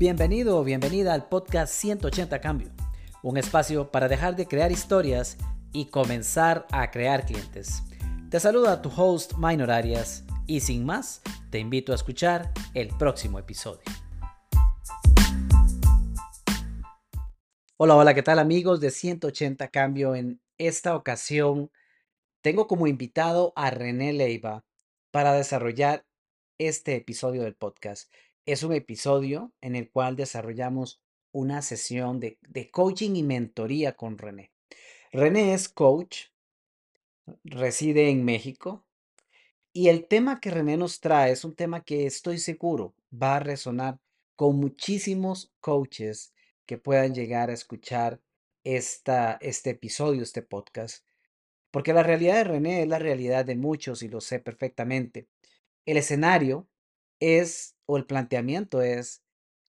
Bienvenido o bienvenida al podcast 180 Cambio, un espacio para dejar de crear historias y comenzar a crear clientes. Te saluda tu host Minor Arias y sin más, te invito a escuchar el próximo episodio. Hola, hola, ¿qué tal amigos de 180 Cambio? En esta ocasión tengo como invitado a René Leiva para desarrollar este episodio del podcast. Es un episodio en el cual desarrollamos una sesión de, coaching y mentoría con René. René es coach, reside en México y el tema que René nos trae es un tema que estoy seguro va a resonar con muchísimos coaches que puedan llegar a escuchar esta, este episodio, este podcast. Porque la realidad de René es la realidad de muchos y lo sé perfectamente. El escenario es, o el planteamiento es,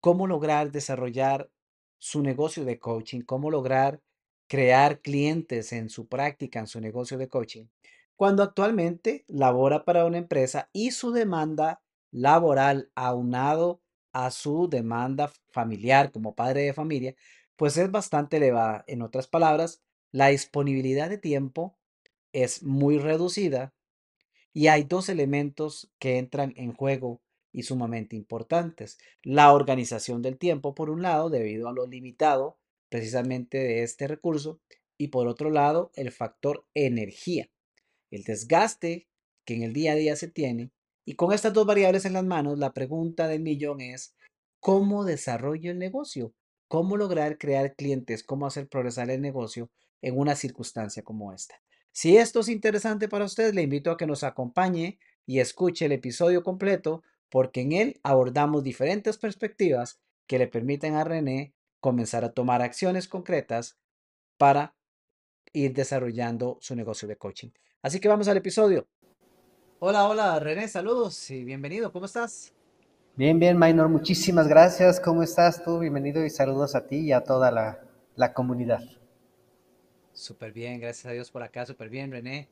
cómo lograr desarrollar su negocio de coaching, cómo lograr crear clientes en su práctica, en su negocio de coaching, cuando actualmente labora para una empresa y su demanda laboral aunado a su demanda familiar como padre de familia, pues es bastante elevada. En otras palabras, la disponibilidad de tiempo es muy reducida y hay dos elementos que entran en juego y sumamente importantes. La organización del tiempo, por un lado, debido a lo limitado precisamente de este recurso, y por otro lado, el factor energía, el desgaste que en el día a día se tiene. Y con estas dos variables en las manos, la pregunta del millón es, ¿cómo desarrollo el negocio? ¿Cómo lograr crear clientes? ¿Cómo hacer progresar el negocio en una circunstancia como esta? Si esto es interesante para usted, le invito a que nos acompañe y escuche el episodio completo porque en él abordamos diferentes perspectivas que le permiten a René comenzar a tomar acciones concretas para ir desarrollando su negocio de coaching. Así que vamos al episodio. Hola, hola René, saludos y bienvenido, ¿cómo estás? Bien, bien, Minor, muchísimas gracias. ¿Cómo estás tú? Bienvenido y saludos a ti y a toda la, la comunidad. Súper bien, gracias a Dios por acá, súper bien, René.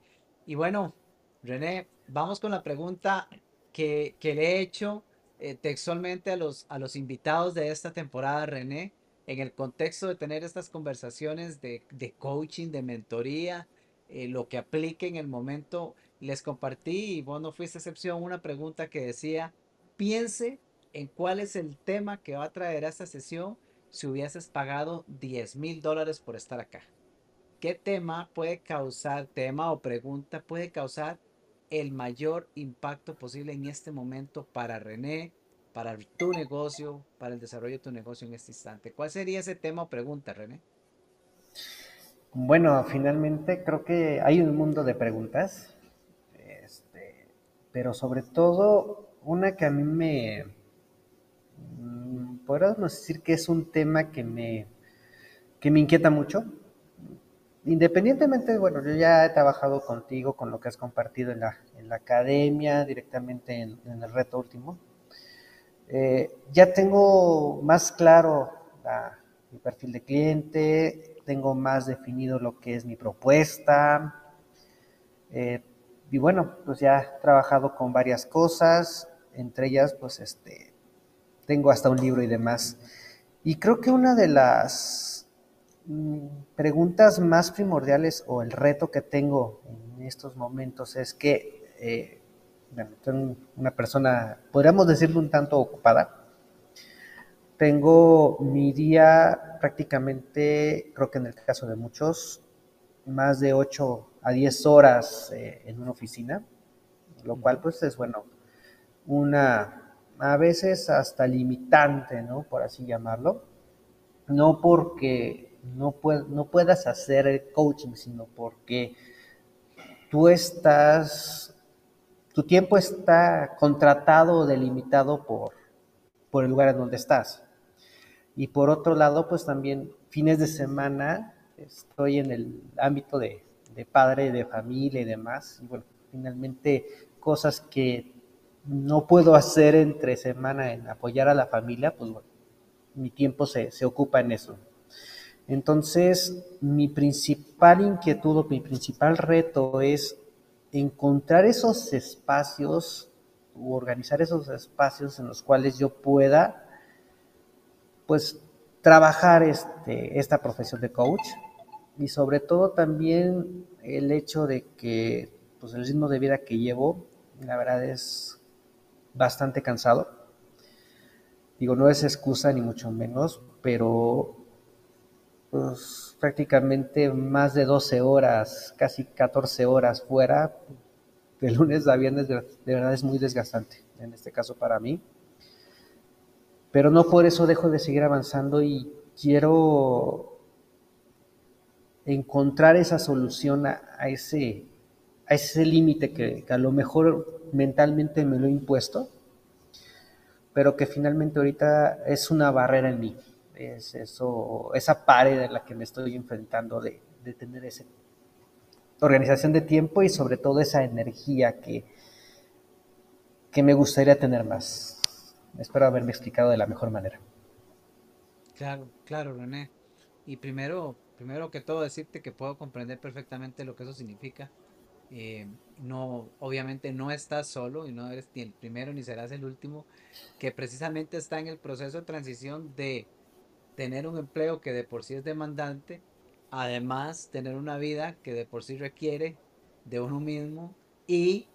Y bueno, René, vamos con la pregunta que, le he hecho eh, textualmente a los, a los invitados de esta temporada, René, en el contexto de tener estas conversaciones de, de coaching, de mentoría, eh, lo que aplique en el momento. Les compartí, y vos no fuiste excepción, una pregunta que decía, piense en cuál es el tema que va a traer a esta sesión si hubieses pagado 10 mil dólares por estar acá. ¿Qué tema puede causar, tema o pregunta puede causar el mayor impacto posible en este momento para René, para tu negocio, para el desarrollo de tu negocio en este instante? ¿Cuál sería ese tema o pregunta, René? Bueno, finalmente creo que hay un mundo de preguntas, este, pero sobre todo una que a mí me, mm, podríamos decir que es un tema que me, que me inquieta mucho, independientemente, bueno, yo ya he trabajado contigo con lo que has compartido en la, academia, directamente en, el reto último. Eh, ya tengo más claro mi perfil de cliente, tengo más definido lo que es mi propuesta. Eh, y bueno, pues ya he trabajado con varias cosas, entre ellas, pues este, tengo hasta un libro y demás. Y creo que una de las preguntas más primordiales o el reto que tengo en estos momentos es que eh, tengo una persona, podríamos decirlo un tanto ocupada. Tengo mi día prácticamente, creo que en el caso de muchos, más de 8 a 10 horas eh, en una oficina, lo cual pues es bueno, una a veces hasta limitante, ¿no? Por así llamarlo. No porque no, no puedas hacer coaching, sino porque tú estás, tu tiempo está contratado o delimitado por, por el lugar en donde estás. Y por otro lado, pues también fines de semana estoy en el ámbito de, de padre, de familia y demás. Y bueno, finalmente cosas que no puedo hacer entre semana en apoyar a la familia, pues bueno, mi tiempo se, se ocupa en eso. Entonces, mi principal inquietud o mi principal reto es encontrar esos espacios o organizar esos espacios en los cuales yo pueda pues trabajar este, esta profesión de coach y sobre todo también el hecho de que pues el ritmo de vida que llevo, la verdad es bastante cansado. Digo, no es excusa ni mucho menos, pero pues prácticamente más de 12 horas, casi 14 horas fuera, de lunes a viernes, de, verdad es muy desgastante, en este caso para mí. Pero no por eso dejo de seguir avanzando y quiero encontrar esa solución a, ese, a ese límite que, a lo mejor mentalmente me lo he impuesto, pero que finalmente ahorita es una barrera en mí. Es eso, esa pared en la que me estoy enfrentando de, de tener esa organización de tiempo y sobre todo esa energía que, que me gustaría tener más. Espero haberme explicado de la mejor manera. Claro, claro, René. Y primero, primero que todo decirte que puedo comprender perfectamente lo que eso significa. Eh, no, obviamente no estás solo y no eres ni el primero ni serás el último, que precisamente está en el proceso de transición de tener un empleo que de por sí es demandante, además tener una vida que de por sí requiere de uno mismo y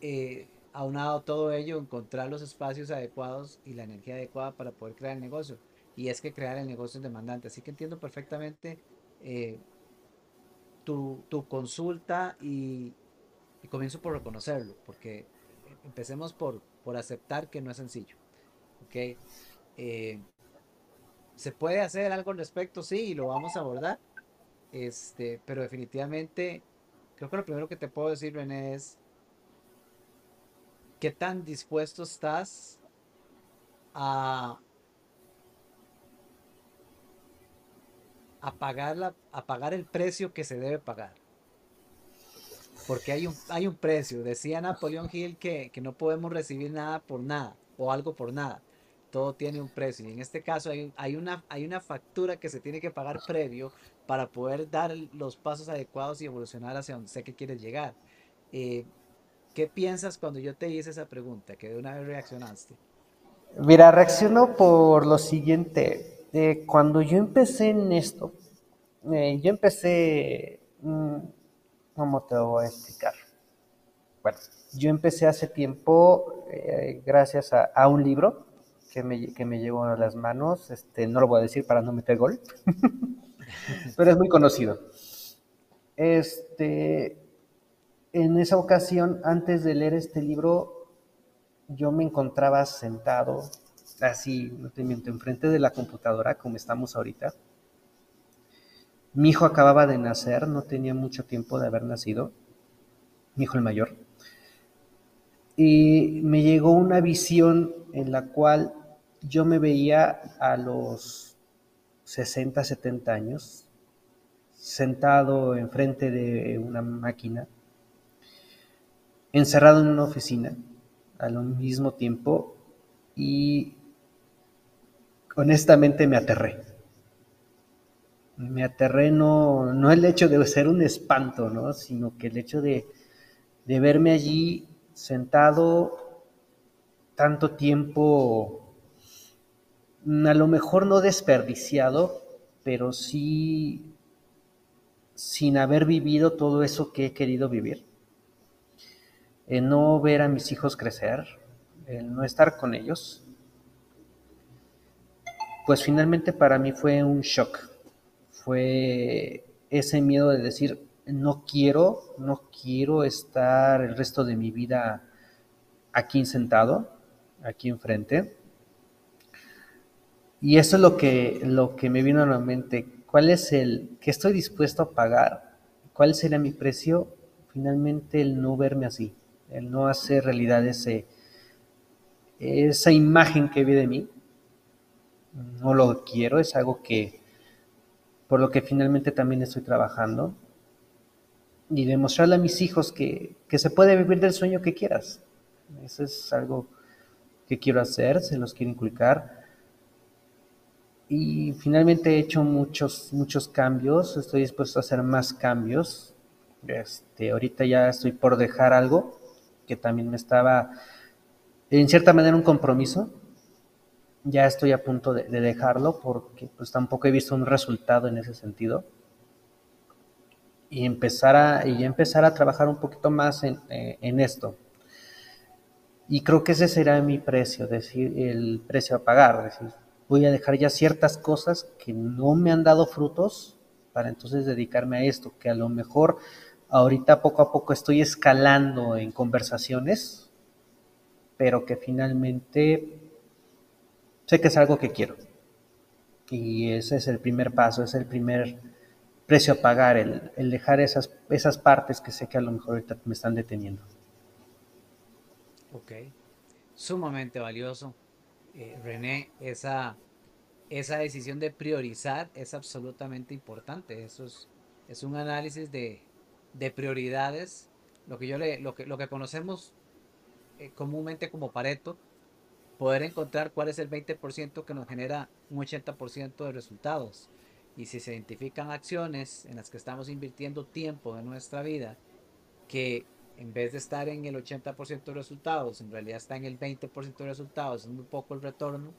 eh, aunado todo ello, encontrar los espacios adecuados y la energía adecuada para poder crear el negocio. Y es que crear el negocio es demandante. Así que entiendo perfectamente eh, tu, consulta y, comienzo por reconocerlo, porque empecemos por, por aceptar que no es sencillo. ¿okay? Eh, ¿Se puede hacer algo al respecto? Sí, y lo vamos a abordar. Este, pero definitivamente, creo que lo primero que te puedo decir, René, es qué tan dispuesto estás a, a, pagar, la, a pagar el precio que se debe pagar. Porque hay un, hay un precio. Decía Napoleón Hill que, que no podemos recibir nada por nada o algo por nada. Todo tiene un precio. Y en este caso hay, hay, una, hay una factura que se tiene que pagar previo para poder dar los pasos adecuados y evolucionar hacia donde sé que quieres llegar. Eh, ¿Qué piensas cuando yo te hice esa pregunta? Que de una vez reaccionaste. Mira, reacciono por lo siguiente. Eh, cuando yo empecé en esto, eh, yo empecé, mm, ¿cómo te voy a explicar? Bueno, yo empecé hace tiempo eh, gracias a, un libro que me, que me llegó a las manos. Este, no lo voy a decir para no meter gol, pero es muy conocido. Este, en esa ocasión, antes de leer este libro, yo me encontraba sentado, así, no te miento, enfrente de la computadora, como estamos ahorita. Mi hijo acababa de nacer, no tenía mucho tiempo de haber nacido, mi hijo el mayor. Y me llegó una visión en la cual yo me veía a los 60, 70 años, sentado enfrente de una máquina, encerrado en una oficina al mismo tiempo y honestamente me aterré. Me aterré no, no el hecho de ser un espanto, ¿no? sino que el hecho de, de verme allí sentado tanto tiempo, a lo mejor no desperdiciado, pero sí sin haber vivido todo eso que he querido vivir el no ver a mis hijos crecer, el no estar con ellos, pues finalmente para mí fue un shock. Fue ese miedo de decir, no quiero, no quiero estar el resto de mi vida aquí sentado, aquí enfrente. Y eso es lo que, lo que me vino a la mente. ¿Cuál es el que estoy dispuesto a pagar? ¿Cuál sería mi precio? Finalmente el no verme así el no hacer realidad ese, esa imagen que vi de mí. No lo quiero, es algo que por lo que finalmente también estoy trabajando. Y demostrarle a mis hijos que, que se puede vivir del sueño que quieras. Eso es algo que quiero hacer, se los quiero inculcar. Y finalmente he hecho muchos, muchos cambios, estoy dispuesto a hacer más cambios. Este, ahorita ya estoy por dejar algo, que también me estaba, en cierta manera, un compromiso. ya estoy a punto de, dejarlo porque pues tampoco he visto un resultado en ese sentido. Y empezar a, y empezar a trabajar un poquito más en, eh, en esto. Y creo que ese será mi precio, decir, el precio a pagar. decir, voy a dejar ya ciertas cosas que no me han dado frutos para entonces dedicarme a esto, que a lo mejor ahorita poco a poco estoy escalando en conversaciones, pero que finalmente sé que es algo que quiero. Y ese es el primer paso, es el primer precio a pagar, el, dejar esas, esas partes que sé que a lo mejor ahorita me están deteniendo. Ok, sumamente valioso. Eh, René, esa, esa decisión de priorizar es absolutamente importante. Eso es, es un análisis de, de prioridades, lo que, yo le, lo que, lo que conocemos eh, comúnmente como Pareto, poder encontrar cuál es el 20% que nos genera un 80% de resultados. Y si se identifican acciones en las que estamos invirtiendo tiempo de nuestra vida, que en vez de estar en el 80% de resultados, en realidad está en el 20% de resultados, es muy poco el retorno,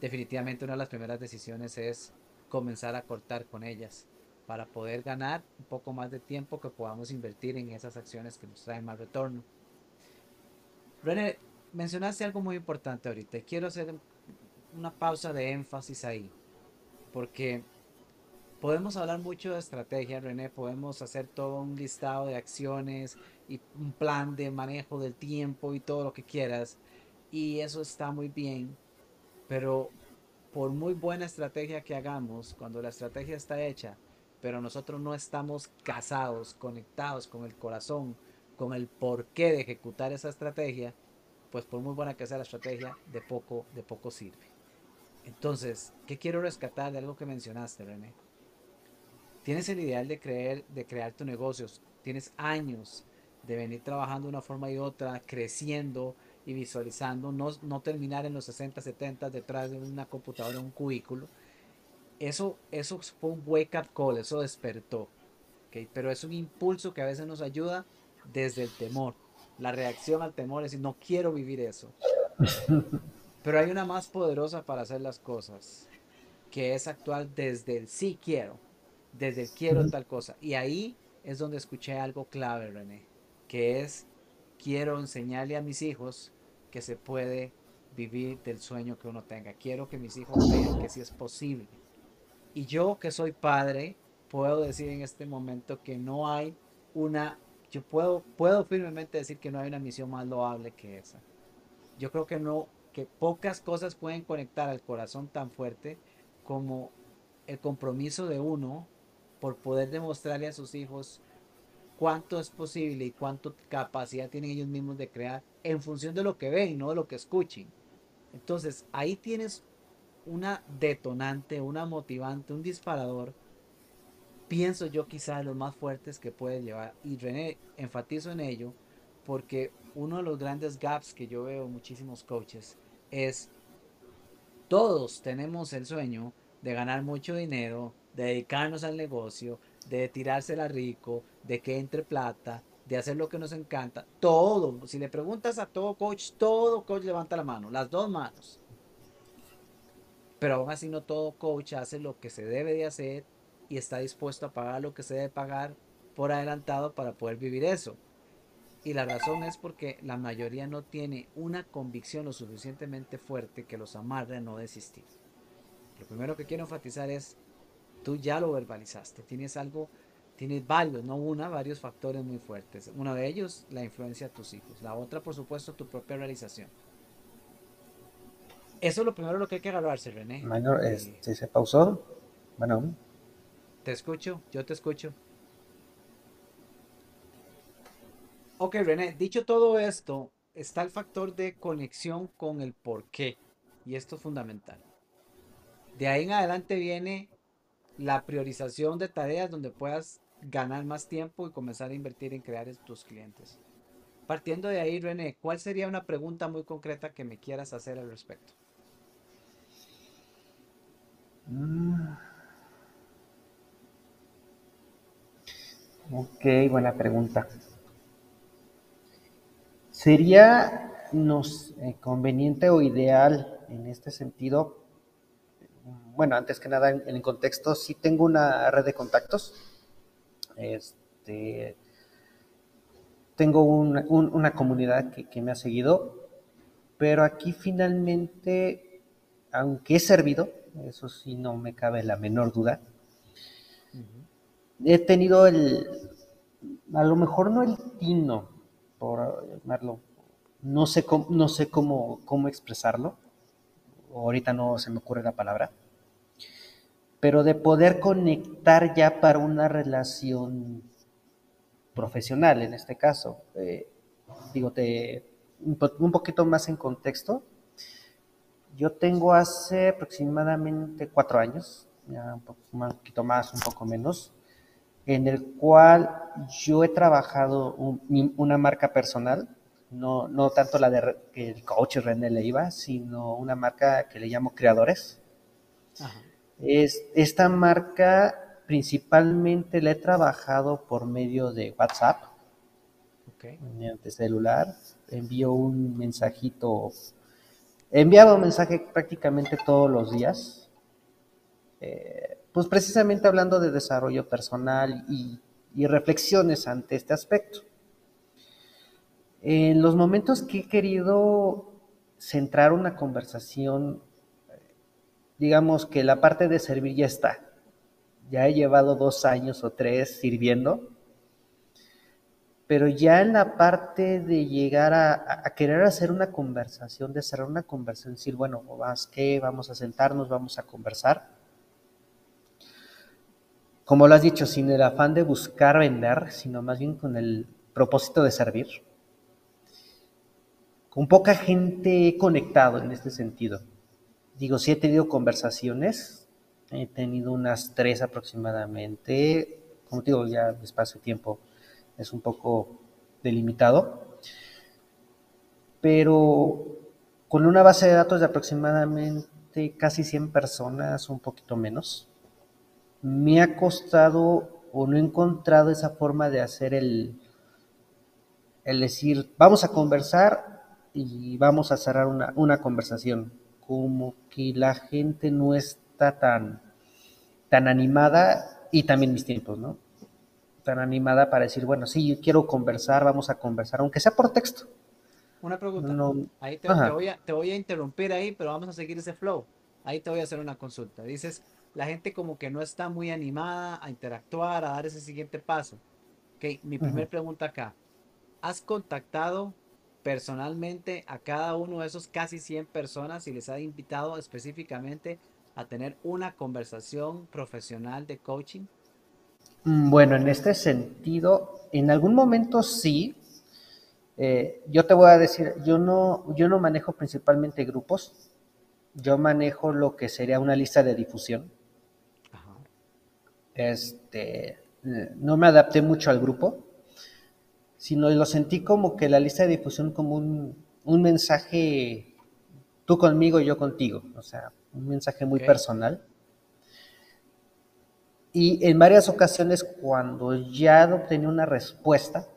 definitivamente una de las primeras decisiones es comenzar a cortar con ellas para poder ganar un poco más de tiempo que podamos invertir en esas acciones que nos traen más retorno. René, mencionaste algo muy importante ahorita. Quiero hacer una pausa de énfasis ahí. Porque podemos hablar mucho de estrategia, René. Podemos hacer todo un listado de acciones y un plan de manejo del tiempo y todo lo que quieras. Y eso está muy bien. Pero por muy buena estrategia que hagamos, cuando la estrategia está hecha, pero nosotros no estamos casados, conectados con el corazón, con el porqué de ejecutar esa estrategia, pues por muy buena que sea la estrategia, de poco, de poco sirve. Entonces, ¿qué quiero rescatar de algo que mencionaste, René? Tienes el ideal de creer, de crear tu negocio, tienes años de venir trabajando de una forma y otra, creciendo y visualizando, no, no terminar en los 60, 70 detrás de una computadora, un cubículo. Eso, eso fue un wake up call, eso despertó. ¿okay? Pero es un impulso que a veces nos ayuda desde el temor la reacción al temor es decir, no quiero vivir eso. Pero hay una más poderosa para hacer las cosas, que es actuar desde el sí quiero, desde el quiero tal cosa. Y ahí es donde escuché algo clave, René, que es quiero enseñarle a mis hijos que se puede vivir del sueño que uno tenga. Quiero que mis hijos vean que sí es posible. Y yo que soy padre, puedo decir en este momento que no hay una yo puedo, puedo firmemente decir que no hay una misión más loable que esa. Yo creo que no, que pocas cosas pueden conectar al corazón tan fuerte como el compromiso de uno por poder demostrarle a sus hijos cuánto es posible y cuánta capacidad tienen ellos mismos de crear en función de lo que ven, no de lo que escuchen. Entonces, ahí tienes una detonante, una motivante, un disparador pienso yo quizás los más fuertes que puede llevar. Y René, enfatizo en ello porque uno de los grandes gaps que yo veo en muchísimos coaches es todos tenemos el sueño de ganar mucho dinero, de dedicarnos al negocio, de tirársela rico, de que entre plata, de hacer lo que nos encanta. Todo, si le preguntas a todo coach, todo coach levanta la mano, las dos manos. Pero aún así no todo coach hace lo que se debe de hacer y está dispuesto a pagar lo que se debe pagar por adelantado para poder vivir eso. Y la razón es porque la mayoría no tiene una convicción lo suficientemente fuerte que los amarre a no desistir. Lo primero que quiero enfatizar es, tú ya lo verbalizaste, tienes algo, tienes varios, no una, varios factores muy fuertes. Uno de ellos, la influencia de tus hijos. La otra, por supuesto, tu propia realización. Eso es lo primero lo que hay que agarrarse, René. Eh, se pausó. Bueno, te escucho, yo te escucho. Ok, René, dicho todo esto, está el factor de conexión con el por qué. Y esto es fundamental. De ahí en adelante viene la priorización de tareas donde puedas ganar más tiempo y comenzar a invertir en crear tus clientes. Partiendo de ahí, René, ¿cuál sería una pregunta muy concreta que me quieras hacer al respecto? Mm. Ok, buena pregunta. ¿Sería nos, eh, conveniente o ideal en este sentido, bueno, antes que nada, en, el contexto, sí tengo una red de contactos. Este, tengo una comunidad que, me ha seguido, pero aquí finalmente, aunque he servido, eso sí no me cabe la menor duda, he tenido el, a lo mejor no el tino, por llamarlo, no sé cómo, no sé cómo, cómo expresarlo, ahorita no se me ocurre la palabra, pero de poder conectar ya para una relación profesional en este caso. Eh, digo, te, un poquito más en contexto. Yo tengo hace aproximadamente cuatro años, ya un, poquito más, un poco menos, en el cual yo he trabajado una marca personal, no, no tanto la de que el coach René Leiva, sino una marca que le llamo Creadores. Es, esta marca principalmente la he trabajado por medio de WhatsApp, okay. mediante celular. Envío un mensajito, enviaba un mensaje prácticamente todos los días. Eh, pues precisamente hablando de desarrollo personal y, y reflexiones ante este aspecto. En los momentos que he querido centrar una conversación, digamos que la parte de servir ya está. Ya he llevado dos años o tres sirviendo, pero ya en la parte de llegar a, querer hacer una conversación, de cerrar una conversación, decir, bueno, ¿vas qué? Vamos a sentarnos, vamos a conversar. Como lo has dicho, sin el afán de buscar vender, sino más bien con el propósito de servir con poca gente he conectado en este sentido. Digo, sí he tenido conversaciones, he tenido unas tres aproximadamente, como te digo, ya el espacio de tiempo es un poco delimitado, pero con una base de datos de aproximadamente casi 100 personas, un poquito menos, me ha costado o no he encontrado esa forma de hacer el, el decir, vamos a conversar y vamos a cerrar una, conversación. Como que la gente no está tan, tan animada y también mis tiempos, ¿no? Tan animada para decir, bueno, sí, yo quiero conversar, vamos a conversar, aunque sea por texto. Una pregunta. ahí te, voy a, te voy a interrumpir ahí, pero vamos a seguir ese flow. Ahí te voy a hacer una consulta. Dices, la gente como que no está muy animada a interactuar, a dar ese siguiente paso. Ok, mi primer pregunta acá. ¿Has contactado personalmente a cada uno de esos casi 100 personas y les ha invitado específicamente a tener una conversación profesional de coaching? Mm, bueno, en este sentido, en algún momento sí. Eh, yo te voy a decir, yo no, yo no manejo principalmente grupos, yo manejo lo que sería una lista de difusión. Este, eh, no me adapté mucho al grupo, sino lo sentí como que la lista de difusión como un, mensaje, tú conmigo y yo contigo, o sea, un mensaje muy personal. Y en varias ocasiones cuando ya obtenía una respuesta,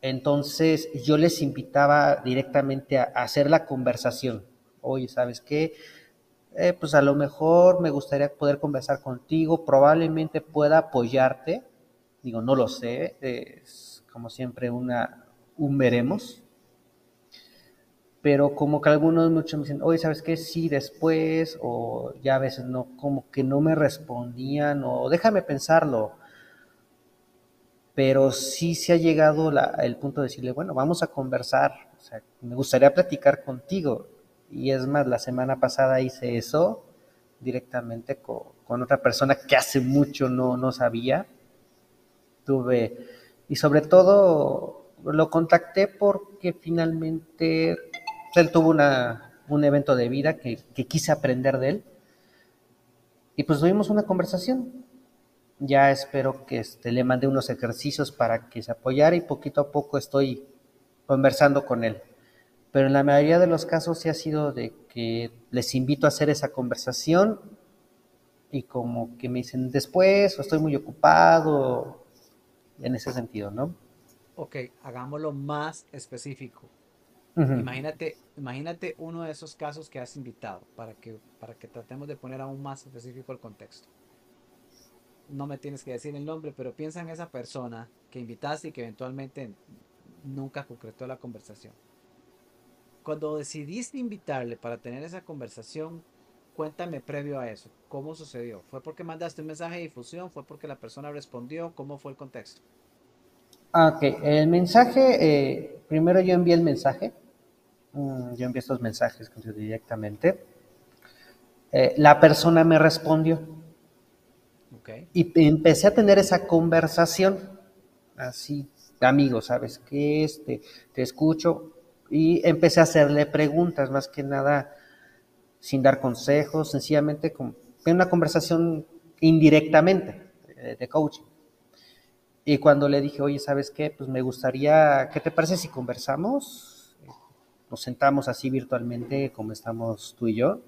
entonces yo les invitaba directamente a, hacer la conversación. Oye, ¿sabes qué? Eh, pues a lo mejor me gustaría poder conversar contigo, probablemente pueda apoyarte, digo, no lo sé, como siempre, una, un veremos. Pero como que algunos muchos me dicen, oye, ¿sabes qué? Sí, después, o ya a veces no, como que no me respondían, o déjame pensarlo. Pero sí se ha llegado el punto de decirle, bueno, vamos a conversar, o sea, me gustaría platicar contigo. Y es más, la semana pasada hice eso directamente con, con otra persona que hace mucho no, no sabía. Tuve y sobre todo lo contacté porque finalmente él tuvo una, un evento de vida que, quise aprender de él. Y pues tuvimos una conversación. Ya espero que este, le mande unos ejercicios para que se apoyara y poquito a poco estoy conversando con él. Pero en la mayoría de los casos sí ha sido de que les invito a hacer esa conversación y como que me dicen después o estoy muy ocupado en ese sentido, ¿no? Ok, hagámoslo más específico. Imagínate, imagínate uno de esos casos que has invitado para que, para que tratemos de poner aún más específico el contexto. No me tienes que decir el nombre, pero piensa en esa persona que invitaste y que eventualmente nunca concretó la conversación. Cuando decidiste invitarle para tener esa conversación, cuéntame previo a eso, ¿cómo sucedió? ¿Fue porque mandaste un mensaje de difusión? ¿Fue porque la persona respondió? ¿Cómo fue el contexto? Ah, ok, el mensaje, eh, primero yo envié el mensaje, mm, yo envié estos mensajes directamente, eh, la persona me respondió okay. y empecé a tener esa conversación, así, amigo, ¿sabes qué? Este, te escucho y empecé a hacerle preguntas, más que nada sin dar consejos, sencillamente con, en una conversación indirectamente eh, de coaching. Y cuando le dije, oye, ¿sabes qué? Pues me gustaría, ¿qué te parece si conversamos? Nos sentamos así virtualmente como estamos tú y yo.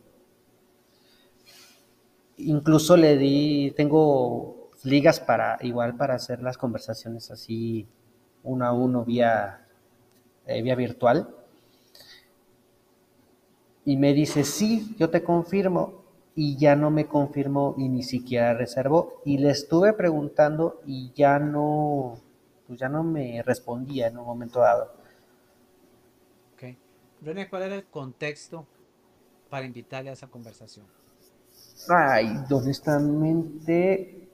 Incluso le di, tengo ligas para, igual para hacer las conversaciones así uno a uno vía, eh, vía virtual. Y me dice, sí, yo te confirmo. Y ya no me confirmó y ni siquiera reservó. Y le estuve preguntando y ya no, pues ya no me respondía en un momento dado. Ok. René, ¿cuál era el contexto para invitarle a esa conversación? Ay, honestamente,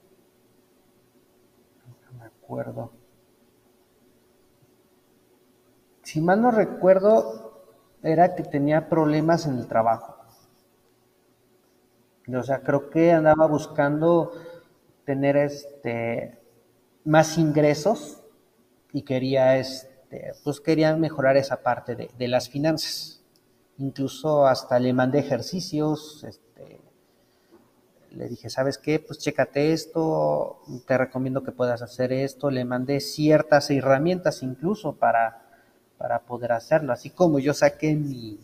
no me acuerdo. Si mal no recuerdo, era que tenía problemas en el trabajo. O sea, creo que andaba buscando tener este más ingresos y quería este, pues quería mejorar esa parte de, las finanzas. Incluso hasta le mandé ejercicios, este, le dije, ¿sabes qué? Pues chécate esto, te recomiendo que puedas hacer esto, le mandé ciertas herramientas incluso para para poder hacerlo. Así como yo saqué mi,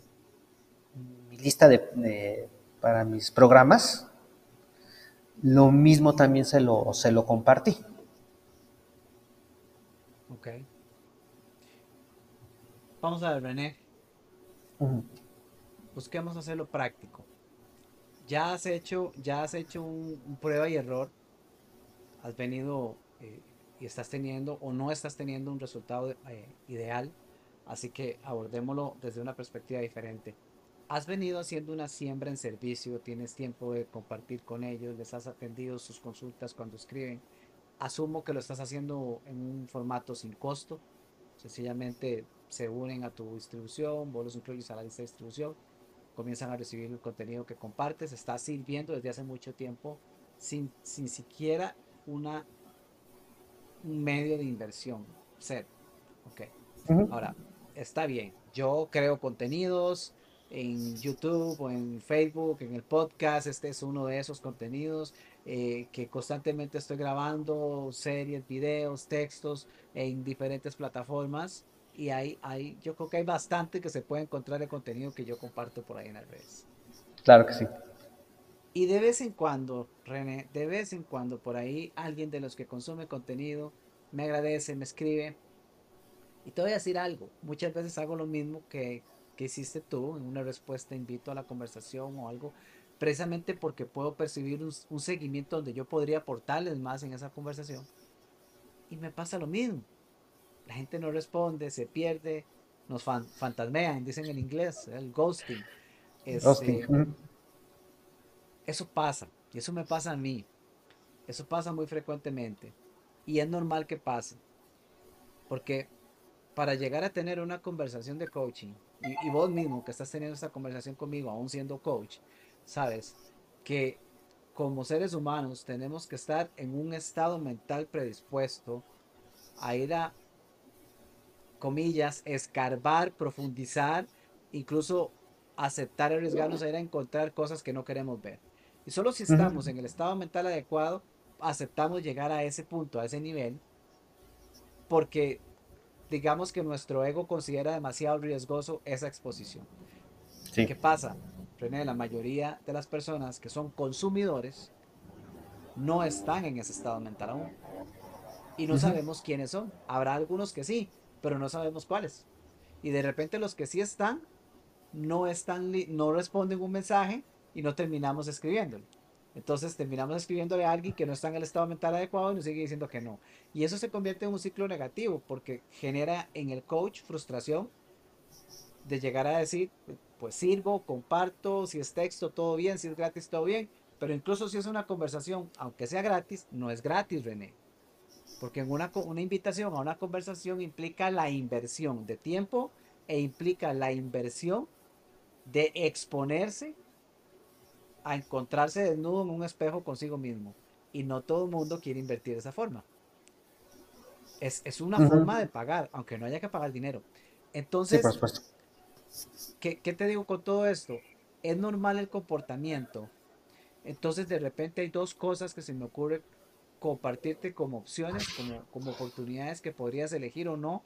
mi lista de, para mis programas, lo mismo también se lo, se lo compartí. Ok. Vamos a ver, René. Busquemos hacerlo práctico. Ya has hecho, ya has hecho un, prueba y error. Has venido eh, y estás teniendo o no estás teniendo un resultado eh, ideal Así que abordémoslo desde una perspectiva diferente. Has venido haciendo una siembra en servicio, tienes tiempo de compartir con ellos, les has atendido sus consultas cuando escriben. Asumo que lo estás haciendo en un formato sin costo. Sencillamente se unen a tu distribución, vos los incluyes a la lista de distribución, comienzan a recibir el contenido que compartes, estás sirviendo desde hace mucho tiempo sin, sin siquiera una, un medio de inversión. Cero. Ok. Ahora, está bien. Yo creo contenidos en YouTube o en Facebook, en el podcast. Este es uno de esos contenidos eh, que constantemente estoy grabando, series, videos, textos en diferentes plataformas. Y hay, hay, yo creo que hay bastante que se puede encontrar el contenido que yo comparto por ahí en las redes. Claro que sí. Y de vez en cuando, René, de vez en cuando por ahí alguien de los que consume contenido me agradece, me escribe, y te voy a decir algo, muchas veces hago lo mismo que, que hiciste tú en una respuesta, invito a la conversación o algo, precisamente porque puedo percibir un, seguimiento donde yo podría aportarles más en esa conversación. Y me pasa lo mismo. La gente no responde, se pierde, nos fantasmean, dicen en inglés, el ghosting. Este, eso pasa, y eso me pasa a mí. Eso pasa muy frecuentemente. Y es normal que pase. Porque para llegar a tener una conversación de coaching, y, vos mismo que estás teniendo esta conversación conmigo, aún siendo coach, sabes que como seres humanos tenemos que estar en un estado mental predispuesto a ir a, comillas, escarbar, profundizar, incluso aceptar arriesgarnos a ir a encontrar cosas que no queremos ver. Y solo si estamos en el estado mental adecuado, aceptamos llegar a ese punto, a ese nivel, porque digamos que nuestro ego considera demasiado riesgoso esa exposición. ¿Qué pasa? René, la mayoría de las personas que son consumidores no están en ese estado mental aún. Y no sabemos quiénes son. Habrá algunos que sí, pero no sabemos cuáles. Y de repente los que sí están, no, están no responden un mensaje y no terminamos escribiéndolo. Entonces terminamos escribiéndole a alguien que no está en el estado mental adecuado y nos sigue diciendo que no. Y eso se convierte en un ciclo negativo porque genera en el coach frustración de llegar a decir, pues sirvo, comparto, si es texto, todo bien, si es gratis, todo bien. Pero incluso si es una conversación, aunque sea gratis, no es gratis, René. Porque en una, una invitación a una conversación implica la inversión de tiempo e implica la inversión de exponerse a encontrarse desnudo en un espejo consigo mismo. Y no todo el mundo quiere invertir de esa forma. Es, una forma de pagar, aunque no haya que pagar dinero. Entonces, ¿qué, ¿qué te digo con todo esto? Es normal el comportamiento. Entonces, de repente hay dos cosas que se me ocurre compartirte como opciones, como, como oportunidades que podrías elegir o no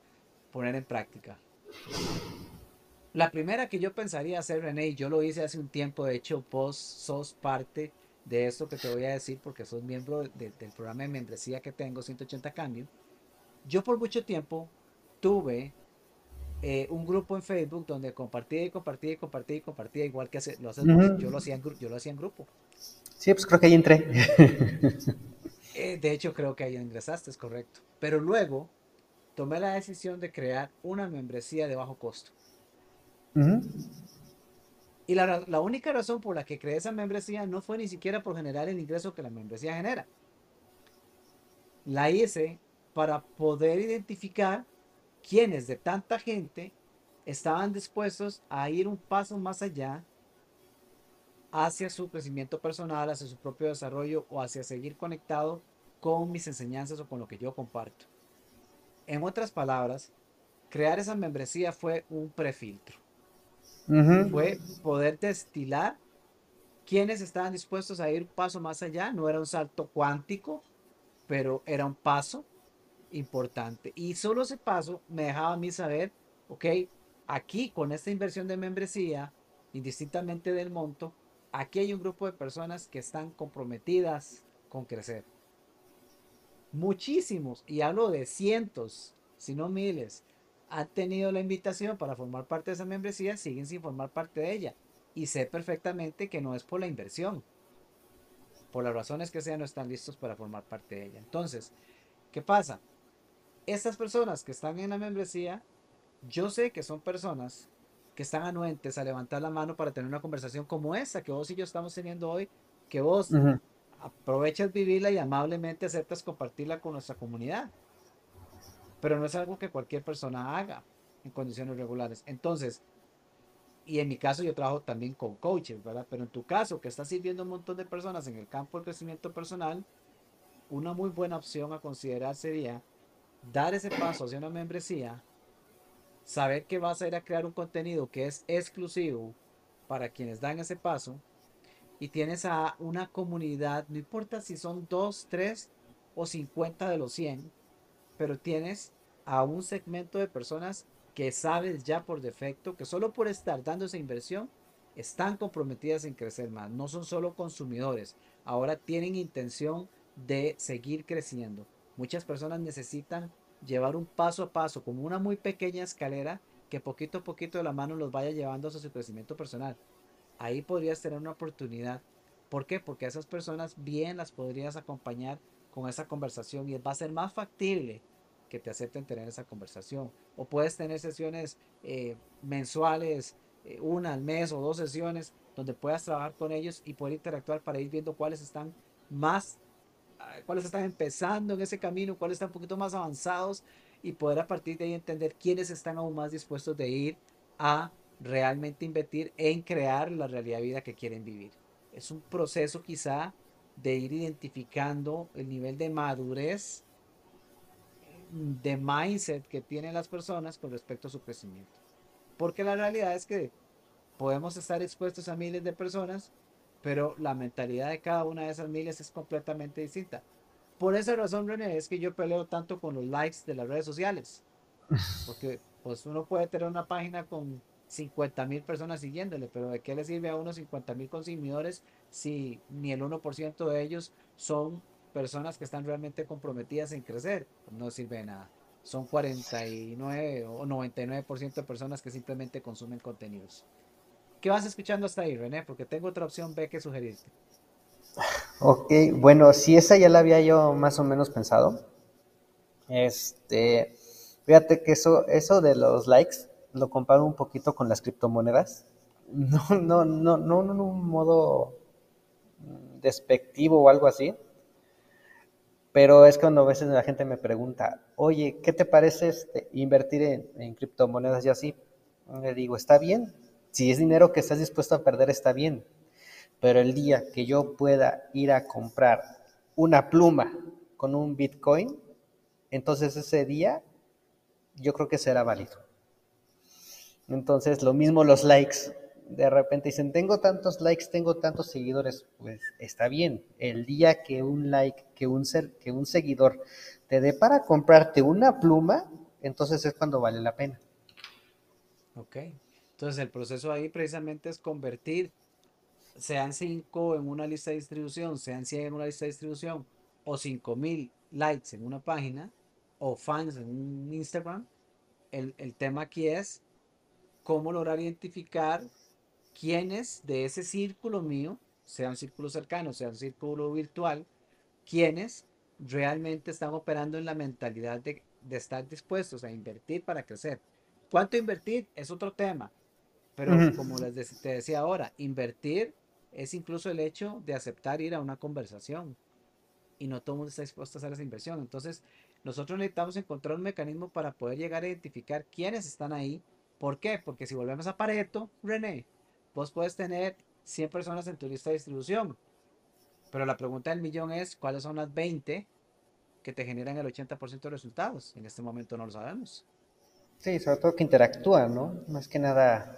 poner en práctica. La primera que yo pensaría hacer, René, y yo lo hice hace un tiempo, de hecho, vos sos parte de esto que te voy a decir porque sos miembro del programa de membresía que tengo, 180 cambios. Yo por mucho tiempo tuve eh, un grupo en Facebook donde compartía y compartía y compartía y compartía, igual que lo haces yo, lo hacía en, yo lo hacía en grupo. Sí, pues creo que ahí entré. Eh, de hecho, creo que ahí ingresaste, es correcto. Pero luego tomé la decisión de crear una membresía de bajo costo. Y la, única razón por la que creé esa membresía no fue ni siquiera por generar el ingreso que la membresía genera. La hice para poder identificar quiénes de tanta gente estaban dispuestos a ir un paso más allá hacia su crecimiento personal, hacia su propio desarrollo o hacia seguir conectado con mis enseñanzas o con lo que yo comparto. En otras palabras, crear esa membresía fue un prefiltro fue poder destilar quienes estaban dispuestos a ir un paso más allá. No era un salto cuántico, pero era un paso importante. Y solo ese paso me dejaba a mí saber, ok, aquí con esta inversión de membresía, indistintamente del monto, aquí hay un grupo de personas que están comprometidas con crecer. Muchísimos, y hablo de cientos, si no miles, han tenido la invitación para formar parte de esa membresía, siguen sin formar parte de ella. Y sé perfectamente que no es por la inversión. Por las razones que sean, no están listos para formar parte de ella. Entonces, ¿qué pasa? Estas personas que están en la membresía, yo sé que son personas que están anuentes a levantar la mano para tener una conversación como esa que vos y yo estamos teniendo hoy, que vos aprovechas vivirla y amablemente aceptas compartirla con nuestra comunidad pero no es algo que cualquier persona haga en condiciones regulares. Entonces, y en mi caso yo trabajo también con coaches, ¿verdad? Pero en tu caso, que estás sirviendo a un montón de personas en el campo del crecimiento personal, una muy buena opción a considerar sería dar ese paso hacia una membresía, saber que vas a ir a crear un contenido que es exclusivo para quienes dan ese paso y tienes a una comunidad, no importa si son 2, 3 o 50 de los 100, pero tienes a un segmento de personas que sabes ya por defecto que solo por estar dando esa inversión están comprometidas en crecer más. No son solo consumidores, ahora tienen intención de seguir creciendo. Muchas personas necesitan llevar un paso a paso, como una muy pequeña escalera que poquito a poquito de la mano los vaya llevando hacia su crecimiento personal. Ahí podrías tener una oportunidad. ¿Por qué? Porque a esas personas bien las podrías acompañar con esa conversación y va a ser más factible que te acepten tener esa conversación. O puedes tener sesiones eh, mensuales, eh, una al mes o dos sesiones, donde puedas trabajar con ellos y poder interactuar para ir viendo cuáles están más, ah, cuáles están empezando en ese camino, cuáles están un poquito más avanzados y poder a partir de ahí entender quiénes están aún más dispuestos de ir a realmente invertir en crear la realidad de vida que quieren vivir. Es un proceso quizá de ir identificando el nivel de madurez, de mindset que tienen las personas con respecto a su crecimiento. Porque la realidad es que podemos estar expuestos a miles de personas, pero la mentalidad de cada una de esas miles es completamente distinta. Por esa razón, René, es que yo peleo tanto con los likes de las redes sociales. Porque pues uno puede tener una página con 50 mil personas siguiéndole, pero ¿de qué le sirve a unos 50 mil consumidores si ni el 1% de ellos son personas que están realmente comprometidas en crecer? No sirve de nada. son 49 o 99% de personas que simplemente consumen contenidos. ¿Qué vas escuchando hasta ahí, René? Porque tengo otra opción B que sugerirte. Ok, bueno, si esa ya la había yo más o menos pensado. Este, fíjate que eso, eso de los likes lo comparo un poquito con las criptomonedas. No, no, no, no, en un modo despectivo o algo así. Pero es cuando a veces la gente me pregunta, oye, ¿qué te parece este, invertir en criptomonedas y así? Le digo, está bien. Si es dinero que estás dispuesto a perder, está bien. Pero el día que yo pueda ir a comprar una pluma con un Bitcoin, entonces ese día yo creo que será válido. Entonces, lo mismo los likes. De repente dicen, tengo tantos likes, tengo tantos seguidores. Pues está bien. El día que un like, que un, ser, que un seguidor te dé para comprarte una pluma, entonces es cuando vale la pena. Ok. Entonces, el proceso ahí precisamente es convertir, sean 5 en una lista de distribución, sean 100 en una lista de distribución, o 5000 likes en una página, o fans en un Instagram. El, el tema aquí es cómo lograr identificar quiénes de ese círculo mío, sea un círculo cercano, sea un círculo virtual, quiénes realmente están operando en la mentalidad de, de, estar dispuestos a invertir para crecer. ¿Cuánto invertir? Es otro tema. Pero uh -huh. como les te decía ahora, invertir es incluso el hecho de aceptar ir a una conversación. Y no todo el mundo está dispuesto a hacer esa inversión. Entonces, nosotros necesitamos encontrar un mecanismo para poder llegar a identificar quiénes están ahí ¿Por qué? Porque si volvemos a Pareto, René, vos puedes tener 100 personas en tu lista de distribución. Pero la pregunta del millón es, ¿cuáles son las 20 que te generan el 80% de resultados? En este momento no lo sabemos. Sí, sobre todo que interactúan, ¿no? Más que nada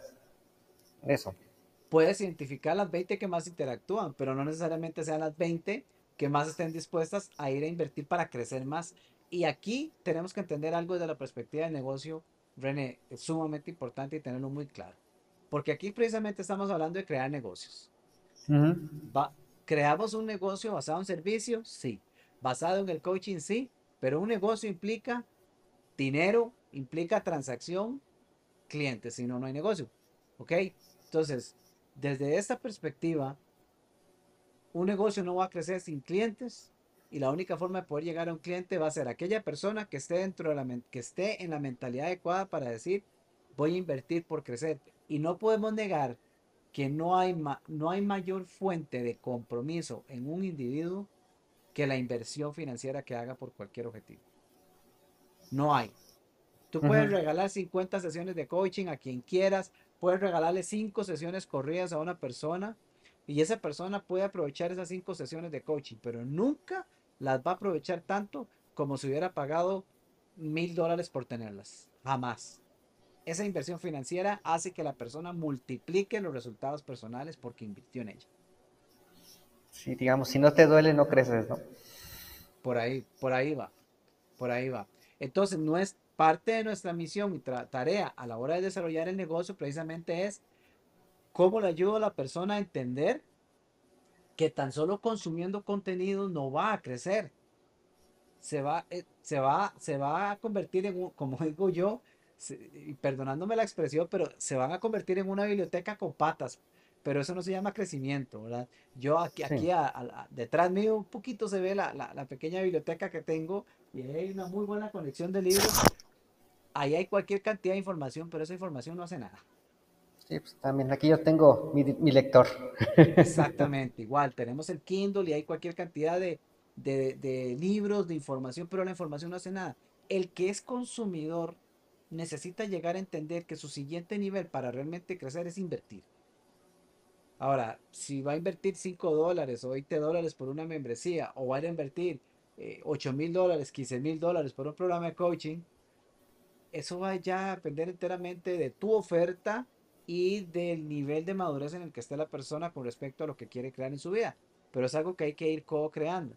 eso. Puedes identificar las 20 que más interactúan, pero no necesariamente sean las 20 que más estén dispuestas a ir a invertir para crecer más. Y aquí tenemos que entender algo desde la perspectiva del negocio René, es sumamente importante y tenerlo muy claro. Porque aquí precisamente estamos hablando de crear negocios. Uh -huh. Va, ¿Creamos un negocio basado en servicios? Sí. ¿Basado en el coaching? Sí. Pero un negocio implica dinero, implica transacción, clientes, si no, no hay negocio. ¿Ok? Entonces, desde esta perspectiva, un negocio no va a crecer sin clientes, y la única forma de poder llegar a un cliente va a ser aquella persona que esté dentro de la que esté en la mentalidad adecuada para decir voy a invertir por crecer y no podemos negar que no hay no hay mayor fuente de compromiso en un individuo que la inversión financiera que haga por cualquier objetivo. No hay. Tú puedes uh -huh. regalar 50 sesiones de coaching a quien quieras, puedes regalarle 5 sesiones corridas a una persona y esa persona puede aprovechar esas 5 sesiones de coaching, pero nunca las va a aprovechar tanto como si hubiera pagado mil dólares por tenerlas. Jamás. Esa inversión financiera hace que la persona multiplique los resultados personales porque invirtió en ella. Sí, digamos, si no te duele, no creces, ¿no? Por ahí, por ahí va. Por ahí va. Entonces, no es parte de nuestra misión y tarea a la hora de desarrollar el negocio precisamente es cómo le ayudo a la persona a entender que tan solo consumiendo contenido no va a crecer. Se va, eh, se va, se va a convertir en, un, como digo yo, se, y perdonándome la expresión, pero se van a convertir en una biblioteca con patas. Pero eso no se llama crecimiento, ¿verdad? Yo aquí, sí. aquí a, a, detrás mío un poquito se ve la, la, la, pequeña biblioteca que tengo y hay una muy buena colección de libros. Ahí hay cualquier cantidad de información, pero esa información no hace nada. Sí, pues también aquí yo tengo mi, mi, lector. Exactamente, igual, tenemos el Kindle y hay cualquier cantidad de, de, libros, de información, pero la información no hace nada. El que es consumidor necesita llegar a entender que su siguiente nivel para realmente crecer es invertir. Ahora, si va a invertir 5 dólares o 20 dólares por una membresía o va a invertir eh, 8 mil dólares, 15 mil dólares por un programa de coaching, eso va ya a depender enteramente de tu oferta y del nivel de madurez en el que esté la persona con respecto a lo que quiere crear en su vida. Pero es algo que hay que ir co-creando.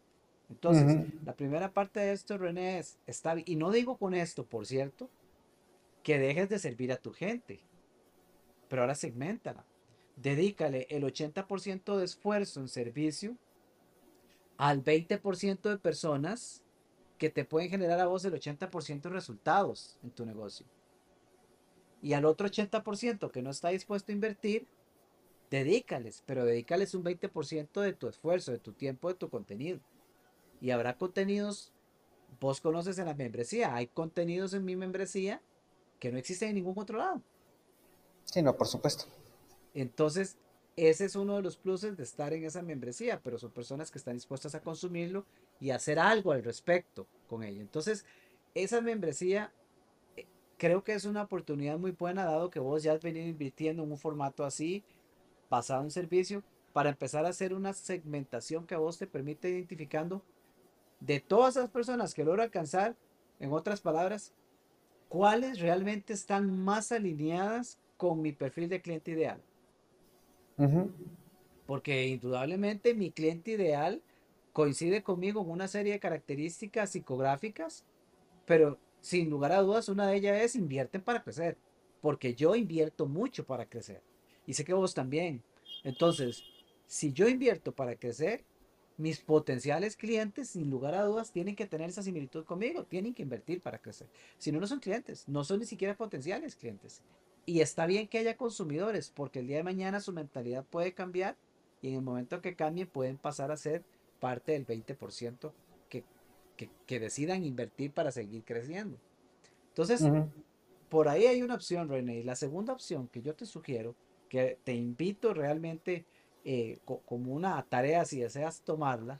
Entonces, uh -huh. la primera parte de esto, René, es, está, y no digo con esto, por cierto, que dejes de servir a tu gente, pero ahora segmentala. Dedícale el 80% de esfuerzo en servicio al 20% de personas que te pueden generar a vos el 80% de resultados en tu negocio. Y al otro 80% que no está dispuesto a invertir, dedícales, pero dedícales un 20% de tu esfuerzo, de tu tiempo, de tu contenido. Y habrá contenidos, vos conoces en la membresía, hay contenidos en mi membresía que no existen en ningún otro lado. Sí, no, por supuesto. Entonces, ese es uno de los pluses de estar en esa membresía, pero son personas que están dispuestas a consumirlo y hacer algo al respecto con ello. Entonces, esa membresía creo que es una oportunidad muy buena, dado que vos ya has venido invirtiendo en un formato así, basado en servicio, para empezar a hacer una segmentación que a vos te permite identificando de todas esas personas que logra alcanzar, en otras palabras, cuáles realmente están más alineadas con mi perfil de cliente ideal. Porque indudablemente mi cliente ideal coincide conmigo en una serie de características psicográficas, pero sin lugar a dudas una de ellas es invierten para crecer, porque yo invierto mucho para crecer. Y sé que vos también. Entonces, si yo invierto para crecer, mis potenciales clientes, sin lugar a dudas, tienen que tener esa similitud conmigo, tienen que invertir para crecer. Si no, no son clientes, no son ni siquiera potenciales clientes. Y está bien que haya consumidores, porque el día de mañana su mentalidad puede cambiar y en el momento que cambie pueden pasar a ser parte del 20% que, decidan invertir para seguir creciendo. Entonces, por ahí hay una opción, René. Y la segunda opción que yo te sugiero, que te invito realmente eh, como una tarea si deseas tomarla,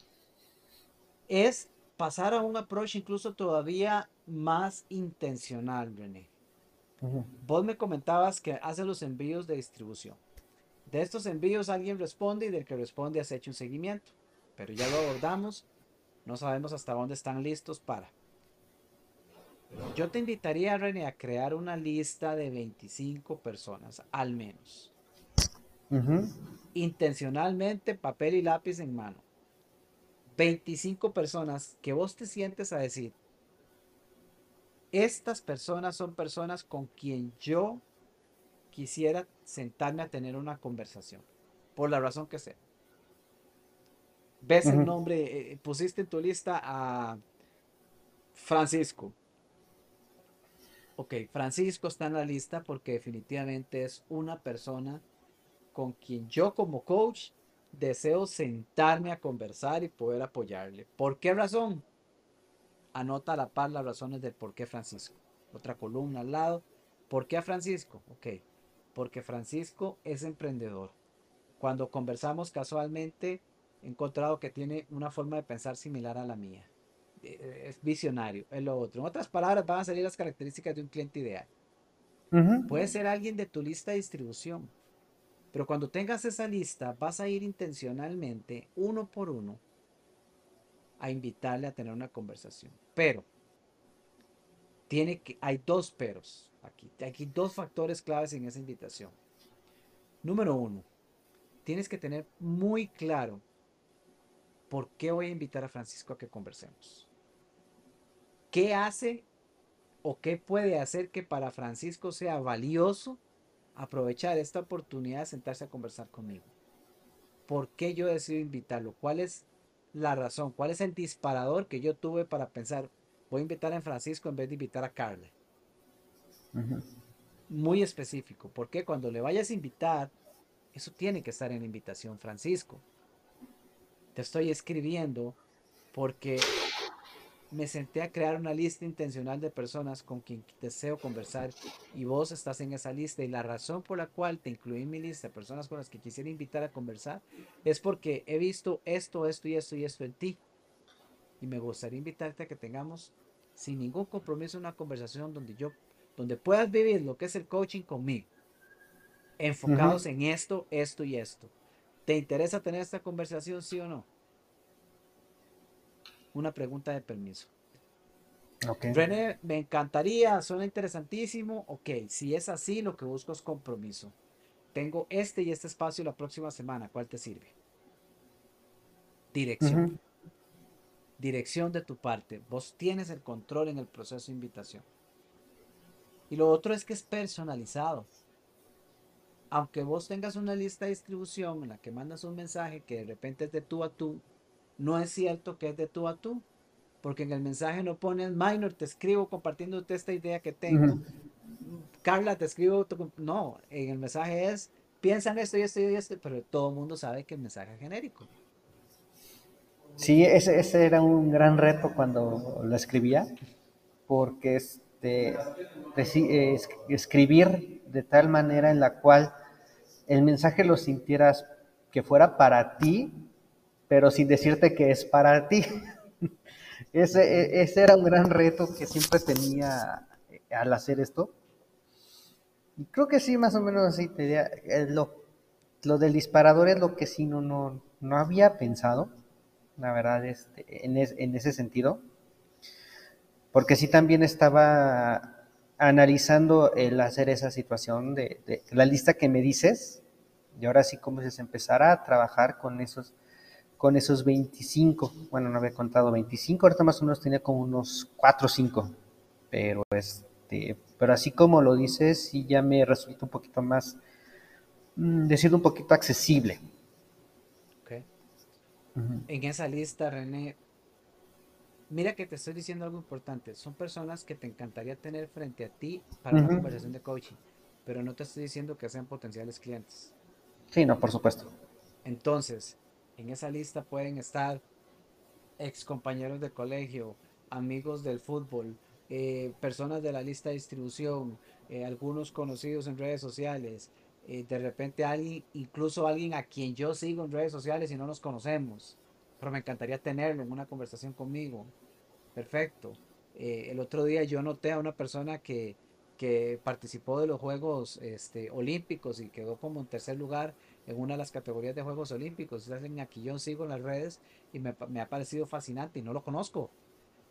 es pasar a un approach incluso todavía más intencional, René. Vos me comentabas que hace los envíos de distribución. De estos envíos alguien responde y del que responde has hecho un seguimiento. Pero ya lo abordamos. No sabemos hasta dónde están listos para. Yo te invitaría, René, a crear una lista de 25 personas, al menos. Intencionalmente, papel y lápiz en mano. 25 personas que vos te sientes a decir, estas personas son personas con quien yo quisiera sentarme a tener una conversación, por la razón que sea. Ves el nombre, eh, pusiste en tu lista a Francisco. Ok, Francisco está en la lista porque definitivamente es una persona con quien yo como coach deseo sentarme a conversar y poder apoyarle. ¿Por qué razón? anota a la par las razones del por qué Francisco. Otra columna al lado. ¿Por qué a Francisco? Ok, porque Francisco es emprendedor. Cuando conversamos casualmente, he encontrado que tiene una forma de pensar similar a la mía. Eh, es visionario, es lo otro. En otras palabras, van a salir las características de un cliente ideal. Puede ser alguien de tu lista de distribución, pero cuando tengas esa lista, vas a ir intencionalmente, uno por uno, a invitarle a tener una conversación. Pero tiene que, hay dos peros aquí. Hay dos factores claves en esa invitación. Número uno, tienes que tener muy claro por qué voy a invitar a Francisco a que conversemos. ¿Qué hace o qué puede hacer que para Francisco sea valioso aprovechar esta oportunidad de sentarse a conversar conmigo? ¿Por qué yo decido invitarlo? ¿Cuál es la razón, cuál es el disparador que yo tuve para pensar, voy a invitar a Francisco en vez de invitar a Carla. Muy específico, porque cuando le vayas a invitar, eso tiene que estar en la invitación, Francisco. Te estoy escribiendo porque me senté a crear una lista intencional de personas con quien deseo conversar y vos estás en esa lista y la razón por la cual te incluí en mi lista de personas con las que quisiera invitar a conversar es porque he visto esto, esto y esto y esto en ti y me gustaría invitarte a que tengamos sin ningún compromiso una conversación donde yo donde puedas vivir lo que es el coaching conmigo enfocados en esto, esto y esto. ¿Te interesa tener esta conversación sí o no? una pregunta de permiso. Okay. René, me encantaría, suena interesantísimo. Ok, si es así, lo que busco es compromiso. Tengo este y este espacio la próxima semana. ¿Cuál te sirve? Dirección. Dirección de tu parte. Vos tienes el control en el proceso de invitación. Y lo otro es que es personalizado. Aunque vos tengas una lista de distribución en la que mandas un mensaje que de repente es de tú a tú, no es cierto que es de tú a tú. porque en el mensaje no pones, minor, te escribo compartiéndote esta idea que tengo. Carla, te escribo, no, en el mensaje es, piensan esto y esto y esto, pero todo el mundo sabe que el mensaje es genérico. Sí, ese, ese era un gran reto cuando lo escribía, porque este, escribir de tal manera en la cual el mensaje lo sintieras que fuera para ti, pero sin decirte que es para ti. ese, e, ese era un gran reto que siempre tenía al hacer esto. Y creo que sí, más o menos así. Eh, lo, lo del disparador es lo que sí no, no, no había pensado, la verdad, este, en, en ese sentido. Porque sí también estaba analizando el hacer esa situación de, de, la lista que me dices, y ahora sí como se empezará a trabajar con esos, con esos 25, bueno, no había contado 25, ahorita más o menos tenía como unos 4 o 5, pero este, pero así como lo dices, sí ya me resulta un poquito más, mm, decirlo un poquito accesible. Okay. En esa lista, René, mira que te estoy diciendo algo importante. Son personas que te encantaría tener frente a ti para una conversación de coaching, pero no te estoy diciendo que sean potenciales clientes. Sí, no, por supuesto. Entonces, en esa lista pueden estar ex compañeros de colegio, amigos del fútbol, eh, personas de la lista de distribución, eh, algunos conocidos en redes sociales, eh, de repente alguien, incluso alguien a quien yo sigo en redes sociales y no nos conocemos, pero me encantaría tenerlo en una conversación conmigo. Perfecto. el otro día yo noté a una persona que, que participó de los Juegos este, Olímpicos y quedó como en tercer lugar en una de las categorías de Juegos Olímpicos. Es alguien a quien yo sigo en las redes y me, me ha parecido fascinante y no lo conozco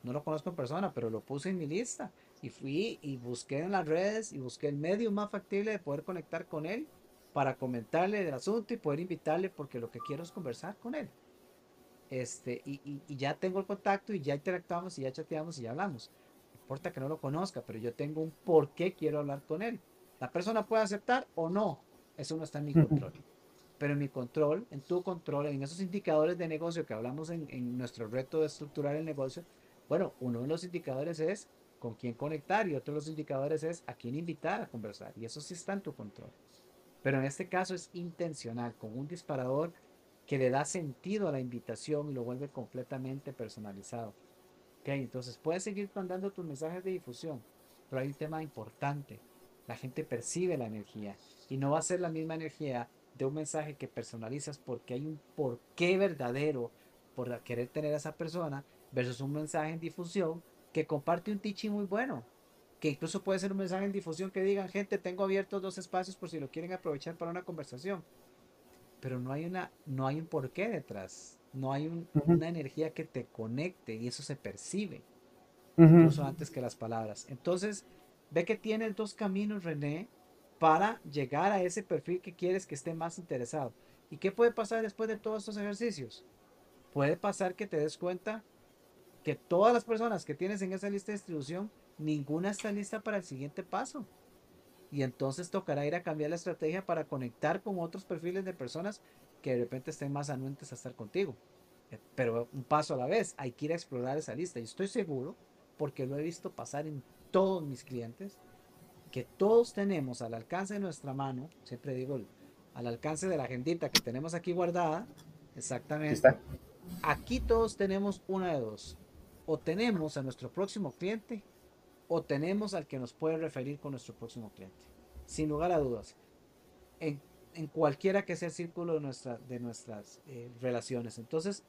no lo conozco en persona, pero lo puse en mi lista. Y fui y busqué en las redes y busqué el medio más factible de poder conectar con él para comentarle del asunto y poder invitarle porque lo que quiero es conversar con él. Este, y, ya tengo el contacto y ya interactuamos y ya chateamos y ya hablamos. No importa que no lo conozca, pero yo tengo un por qué quiero hablar con él. La persona puede aceptar o no. Eso no está en mi control. Pero en mi control, en tu control, en esos indicadores de negocio que hablamos en, en nuestro reto de estructurar el negocio, bueno, uno de los indicadores es con quién conectar y otro de los indicadores es a quién invitar a conversar. Y eso sí está en tu control. Pero en este caso es intencional, con un disparador que le da sentido a la invitación y lo vuelve completamente personalizado. Okay, entonces puedes seguir mandando tus mensajes de difusión, pero hay un tema importante. La gente percibe la energía y no va a ser la misma energía de un mensaje que personalizas porque hay un porqué verdadero por querer tener a esa persona versus un mensaje en difusión que comparte un teaching muy bueno. Que incluso puede ser un mensaje en difusión que digan, gente, tengo abiertos dos espacios por si lo quieren aprovechar para una conversación. Pero no hay, una, no hay un porqué detrás. No hay una energía que te conecte y eso se percibe. Incluso antes que las palabras. Entonces, ve que tienes dos caminos, René, para llegar a ese perfil que quieres que esté más interesado. ¿Y qué puede pasar después de todos estos ejercicios? Puede pasar que te des cuenta que todas las personas que tienes en esa lista de distribución, ninguna está lista para el siguiente paso. Y entonces tocará ir a cambiar la estrategia para conectar con otros perfiles de personas que de repente estén más anuentes a estar contigo. Eh, pero un paso a la vez, hay que ir a explorar esa lista. Y estoy seguro, porque lo he visto pasar en todos mis clientes, que todos tenemos al alcance de nuestra mano, siempre digo, al alcance de la agendita que tenemos aquí guardada, exactamente. Aquí todos tenemos una de dos o tenemos a nuestro próximo cliente o tenemos al que nos puede referir con nuestro próximo cliente. Sin lugar a dudas. En, cualquiera que sea el círculo de, nuestra, de nuestras eh, relaciones. Entonces,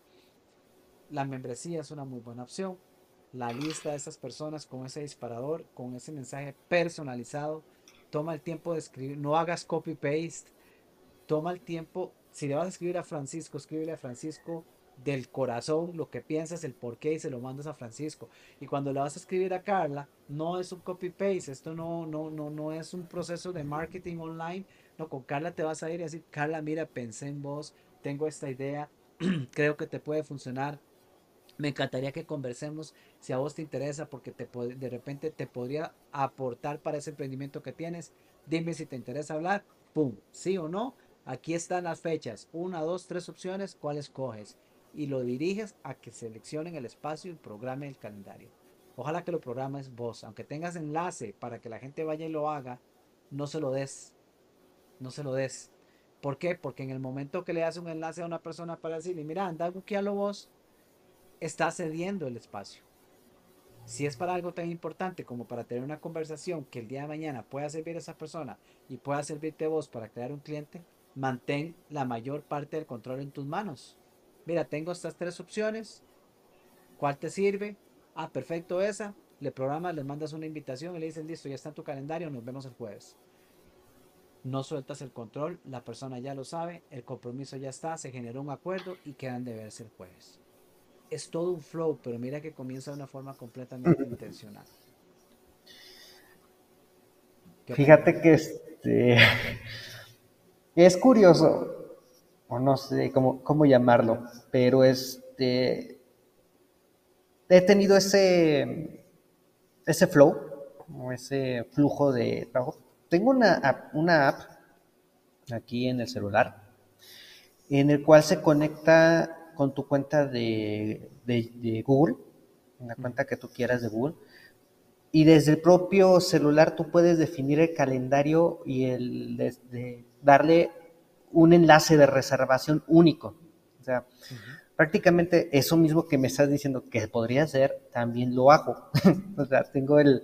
la membresía es una muy buena opción. La lista de esas personas con ese disparador, con ese mensaje personalizado. Toma el tiempo de escribir. No hagas copy-paste. Toma el tiempo. Si le vas a escribir a Francisco, escríbele a Francisco del corazón lo que piensas, el por qué y se lo mandas a Francisco. Y cuando le vas a escribir a Carla, no es un copy paste, esto no, no, no, no es un proceso de marketing online. No, con Carla te vas a ir y decir, Carla, mira, pensé en vos, tengo esta idea, creo que te puede funcionar. Me encantaría que conversemos si a vos te interesa porque te, de repente te podría aportar para ese emprendimiento que tienes. Dime si te interesa hablar. ¡Pum! ¿Sí o no? Aquí están las fechas. Una, dos, tres opciones. ¿Cuál escoges? Y lo diriges a que seleccionen el espacio y programe el calendario. Ojalá que lo programes vos, aunque tengas enlace para que la gente vaya y lo haga, no se lo des. No se lo des. ¿Por qué? Porque en el momento que le das un enlace a una persona para decirle, mira, anda, buquealo vos, está cediendo el espacio. Si es para algo tan importante como para tener una conversación que el día de mañana pueda servir a esa persona y pueda servirte vos para crear un cliente, mantén la mayor parte del control en tus manos. Mira, tengo estas tres opciones. ¿Cuál te sirve? Ah, perfecto esa. Le programas, le mandas una invitación y le dices, listo, ya está en tu calendario, nos vemos el jueves. No sueltas el control, la persona ya lo sabe, el compromiso ya está, se generó un acuerdo y quedan de verse el jueves es todo un flow, pero mira que comienza de una forma completamente intencional. Fíjate que este es curioso, o no sé cómo, cómo llamarlo, pero este he tenido ese ese flow, o ese flujo de trabajo. Tengo una una app aquí en el celular en el cual se conecta con tu cuenta de, Google, una cuenta que tú quieras de Google, y desde el propio celular tú puedes definir el calendario y el de, darle un enlace de reservación único. O sea, prácticamente eso mismo que me estás diciendo que podría hacer, también lo hago. o sea, tengo el,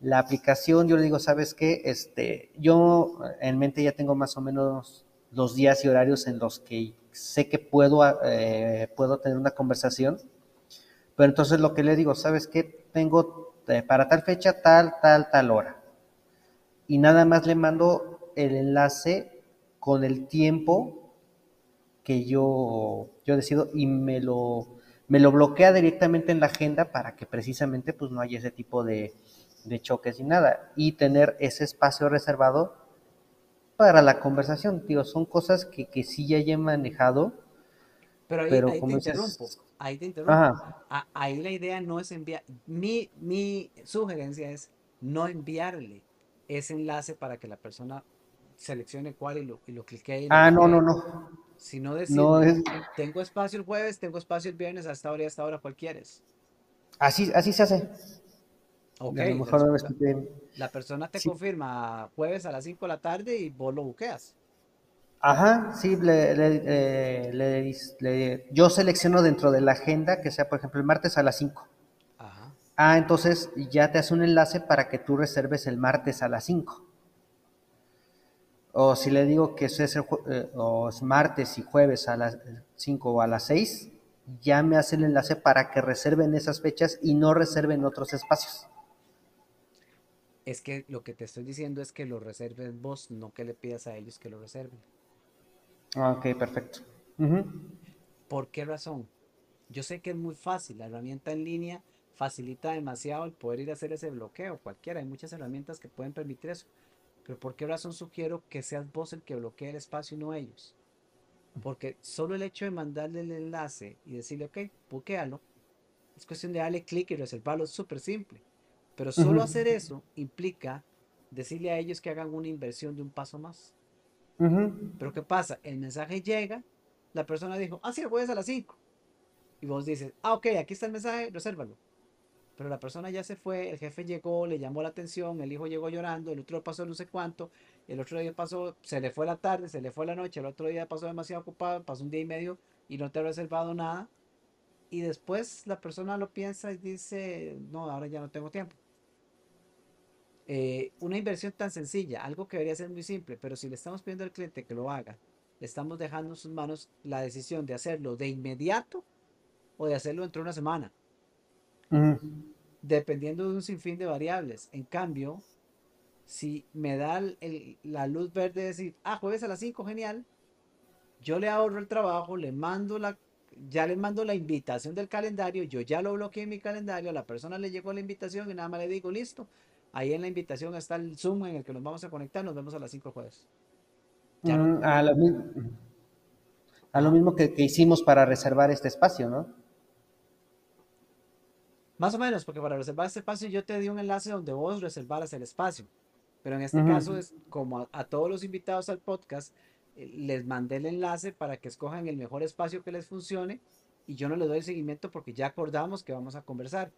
la aplicación, yo le digo, ¿sabes qué? Este, yo en mente ya tengo más o menos los días y horarios en los que sé que puedo, eh, puedo tener una conversación, pero entonces lo que le digo, ¿sabes qué? Tengo eh, para tal fecha, tal, tal, tal hora. Y nada más le mando el enlace con el tiempo que yo, yo decido y me lo, me lo bloquea directamente en la agenda para que precisamente pues no haya ese tipo de, de choques y nada. Y tener ese espacio reservado para la conversación, tío, son cosas que, que sí ya he manejado. Pero ahí, te interrumpo, ahí te interrumpo. ahí la idea no es enviar, mi, mi sugerencia es no enviarle ese enlace para que la persona seleccione cuál y lo, y lo clique. ah, no, no, no. Sino decir, no es... tengo espacio el jueves, tengo espacio el viernes, hasta ahora y hasta ahora, ¿cuál quieres? Así, así se hace. Ok, la persona te confirma jueves a las 5 de la tarde y vos lo buqueas. Ajá, sí, le, yo selecciono dentro de la agenda que sea, por ejemplo, el martes a las 5. Ajá. Ah, entonces ya te hace un enlace para que tú reserves el martes a las 5. O si le digo que es, el, eh, es martes y jueves a las 5 o a las 6, ya me hace el enlace para que reserven esas fechas y no reserven otros espacios es que lo que te estoy diciendo es que lo reserves vos, no que le pidas a ellos que lo reserven. Ah, ok, perfecto. ¿Por qué razón? Yo sé que es muy fácil, la herramienta en línea facilita demasiado el poder ir a hacer ese bloqueo, cualquiera, hay muchas herramientas que pueden permitir eso. Pero ¿por qué razón sugiero que seas vos el que bloquee el espacio y no ellos? Porque solo el hecho de mandarle el enlace y decirle, ok, buquealo, es cuestión de darle clic y reservarlo, es súper simple. Pero solo hacer eso implica decirle a ellos que hagan una inversión de un paso más. Pero ¿qué pasa? El mensaje llega, la persona dijo, ah, sí, el jueves a las 5. Y vos dices, ah, ok, aquí está el mensaje, resérvalo. Pero la persona ya se fue, el jefe llegó, le llamó la atención, el hijo llegó llorando, el otro pasó no sé cuánto, el otro día pasó, se le fue la tarde, se le fue la noche, el otro día pasó demasiado ocupado, pasó un día y medio y no te ha reservado nada. Y después la persona lo piensa y dice, no, ahora ya no tengo tiempo. Eh, una inversión tan sencilla, algo que debería ser muy simple, pero si le estamos pidiendo al cliente que lo haga, le estamos dejando en sus manos la decisión de hacerlo de inmediato o de hacerlo dentro de una semana. Dependiendo de un sinfín de variables. En cambio, si me da la luz verde de decir, ah, jueves a las 5, genial, yo le ahorro el trabajo, le mando la, ya le mando la invitación del calendario, yo ya lo bloqueé en mi calendario, a la persona le llegó la invitación y nada más le digo, listo, Ahí en la invitación está el Zoom en el que nos vamos a conectar. Nos vemos a las 5 jueves. Mm, a, lo, mismo que, hicimos para reservar este espacio, ¿no? Más o menos, porque para reservar este espacio yo te di un enlace donde vos reservaras el espacio. Pero en este caso es como a, todos los invitados al podcast, eh, les mandé el enlace para que escojan el mejor espacio que les funcione y yo no le doy seguimiento porque ya acordamos que vamos a conversar.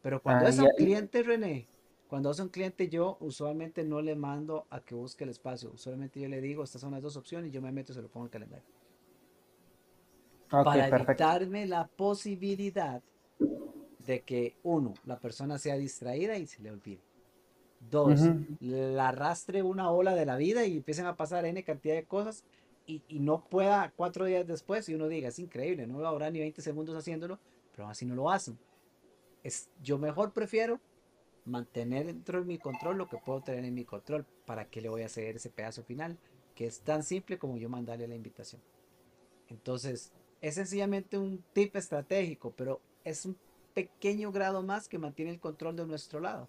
Pero cuando ah, es un cliente, René, cuando es un cliente, yo usualmente no le mando a que busque el espacio. Usualmente yo le digo, estas son las dos opciones y yo me meto y se lo pongo en el calendario. para evitarme la posibilidad de que, uno, la persona sea distraída y se le olvide. Dos, la arrastre una ola de la vida y empiecen a pasar N cantidad de cosas y, no pueda cuatro días después y uno diga, es increíble, no va a durar ni 20 segundos haciéndolo, pero así no lo hacen. Es, yo mejor prefiero mantener dentro de mi control lo que puedo tener en mi control. ¿Para qué le voy a hacer ese pedazo final? Que es tan simple como yo mandarle la invitación. Entonces, es sencillamente un tip estratégico, pero es un pequeño grado más que mantiene el control de nuestro lado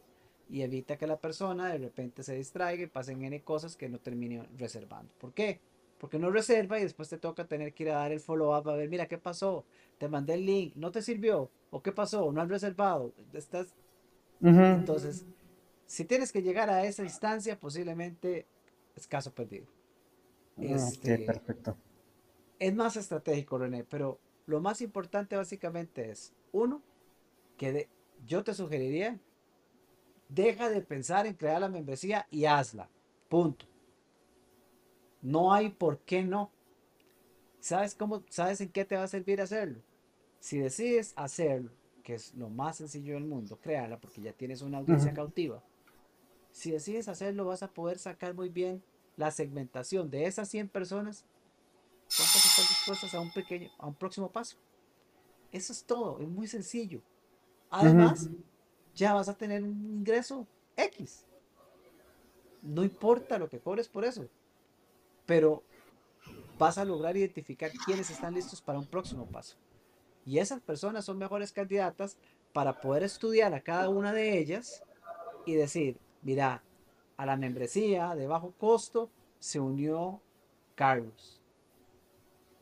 y evita que la persona de repente se distraiga y pasen N cosas que no termine reservando. ¿Por qué? Porque no reserva y después te toca tener que ir a dar el follow-up a ver, mira, ¿qué pasó? Te mandé el link, ¿no te sirvió? ¿O qué pasó? ¿No has reservado? Estás... Entonces, si tienes que llegar a esa instancia, posiblemente es caso perdido. Este, perfecto. Es más estratégico, René, pero lo más importante básicamente es, uno, que yo te sugeriría Deja de pensar en crear la membresía y hazla. Punto. No hay por qué no. ¿Sabes cómo? ¿Sabes en qué te va a servir hacerlo? Si decides hacerlo, que es lo más sencillo del mundo, crearla porque ya tienes una audiencia cautiva. Si decides hacerlo, vas a poder sacar muy bien la segmentación de esas 100 personas. ¿Cuántas están dispuestas a un pequeño, a un próximo paso? Eso es todo, es muy sencillo. Además, ya vas a tener un ingreso X. No importa lo que cobres por eso, pero vas a lograr identificar quiénes están listos para un próximo paso. Y esas personas son mejores candidatas para poder estudiar a cada una de ellas y decir, mira, a la membresía de bajo costo se unió Carlos.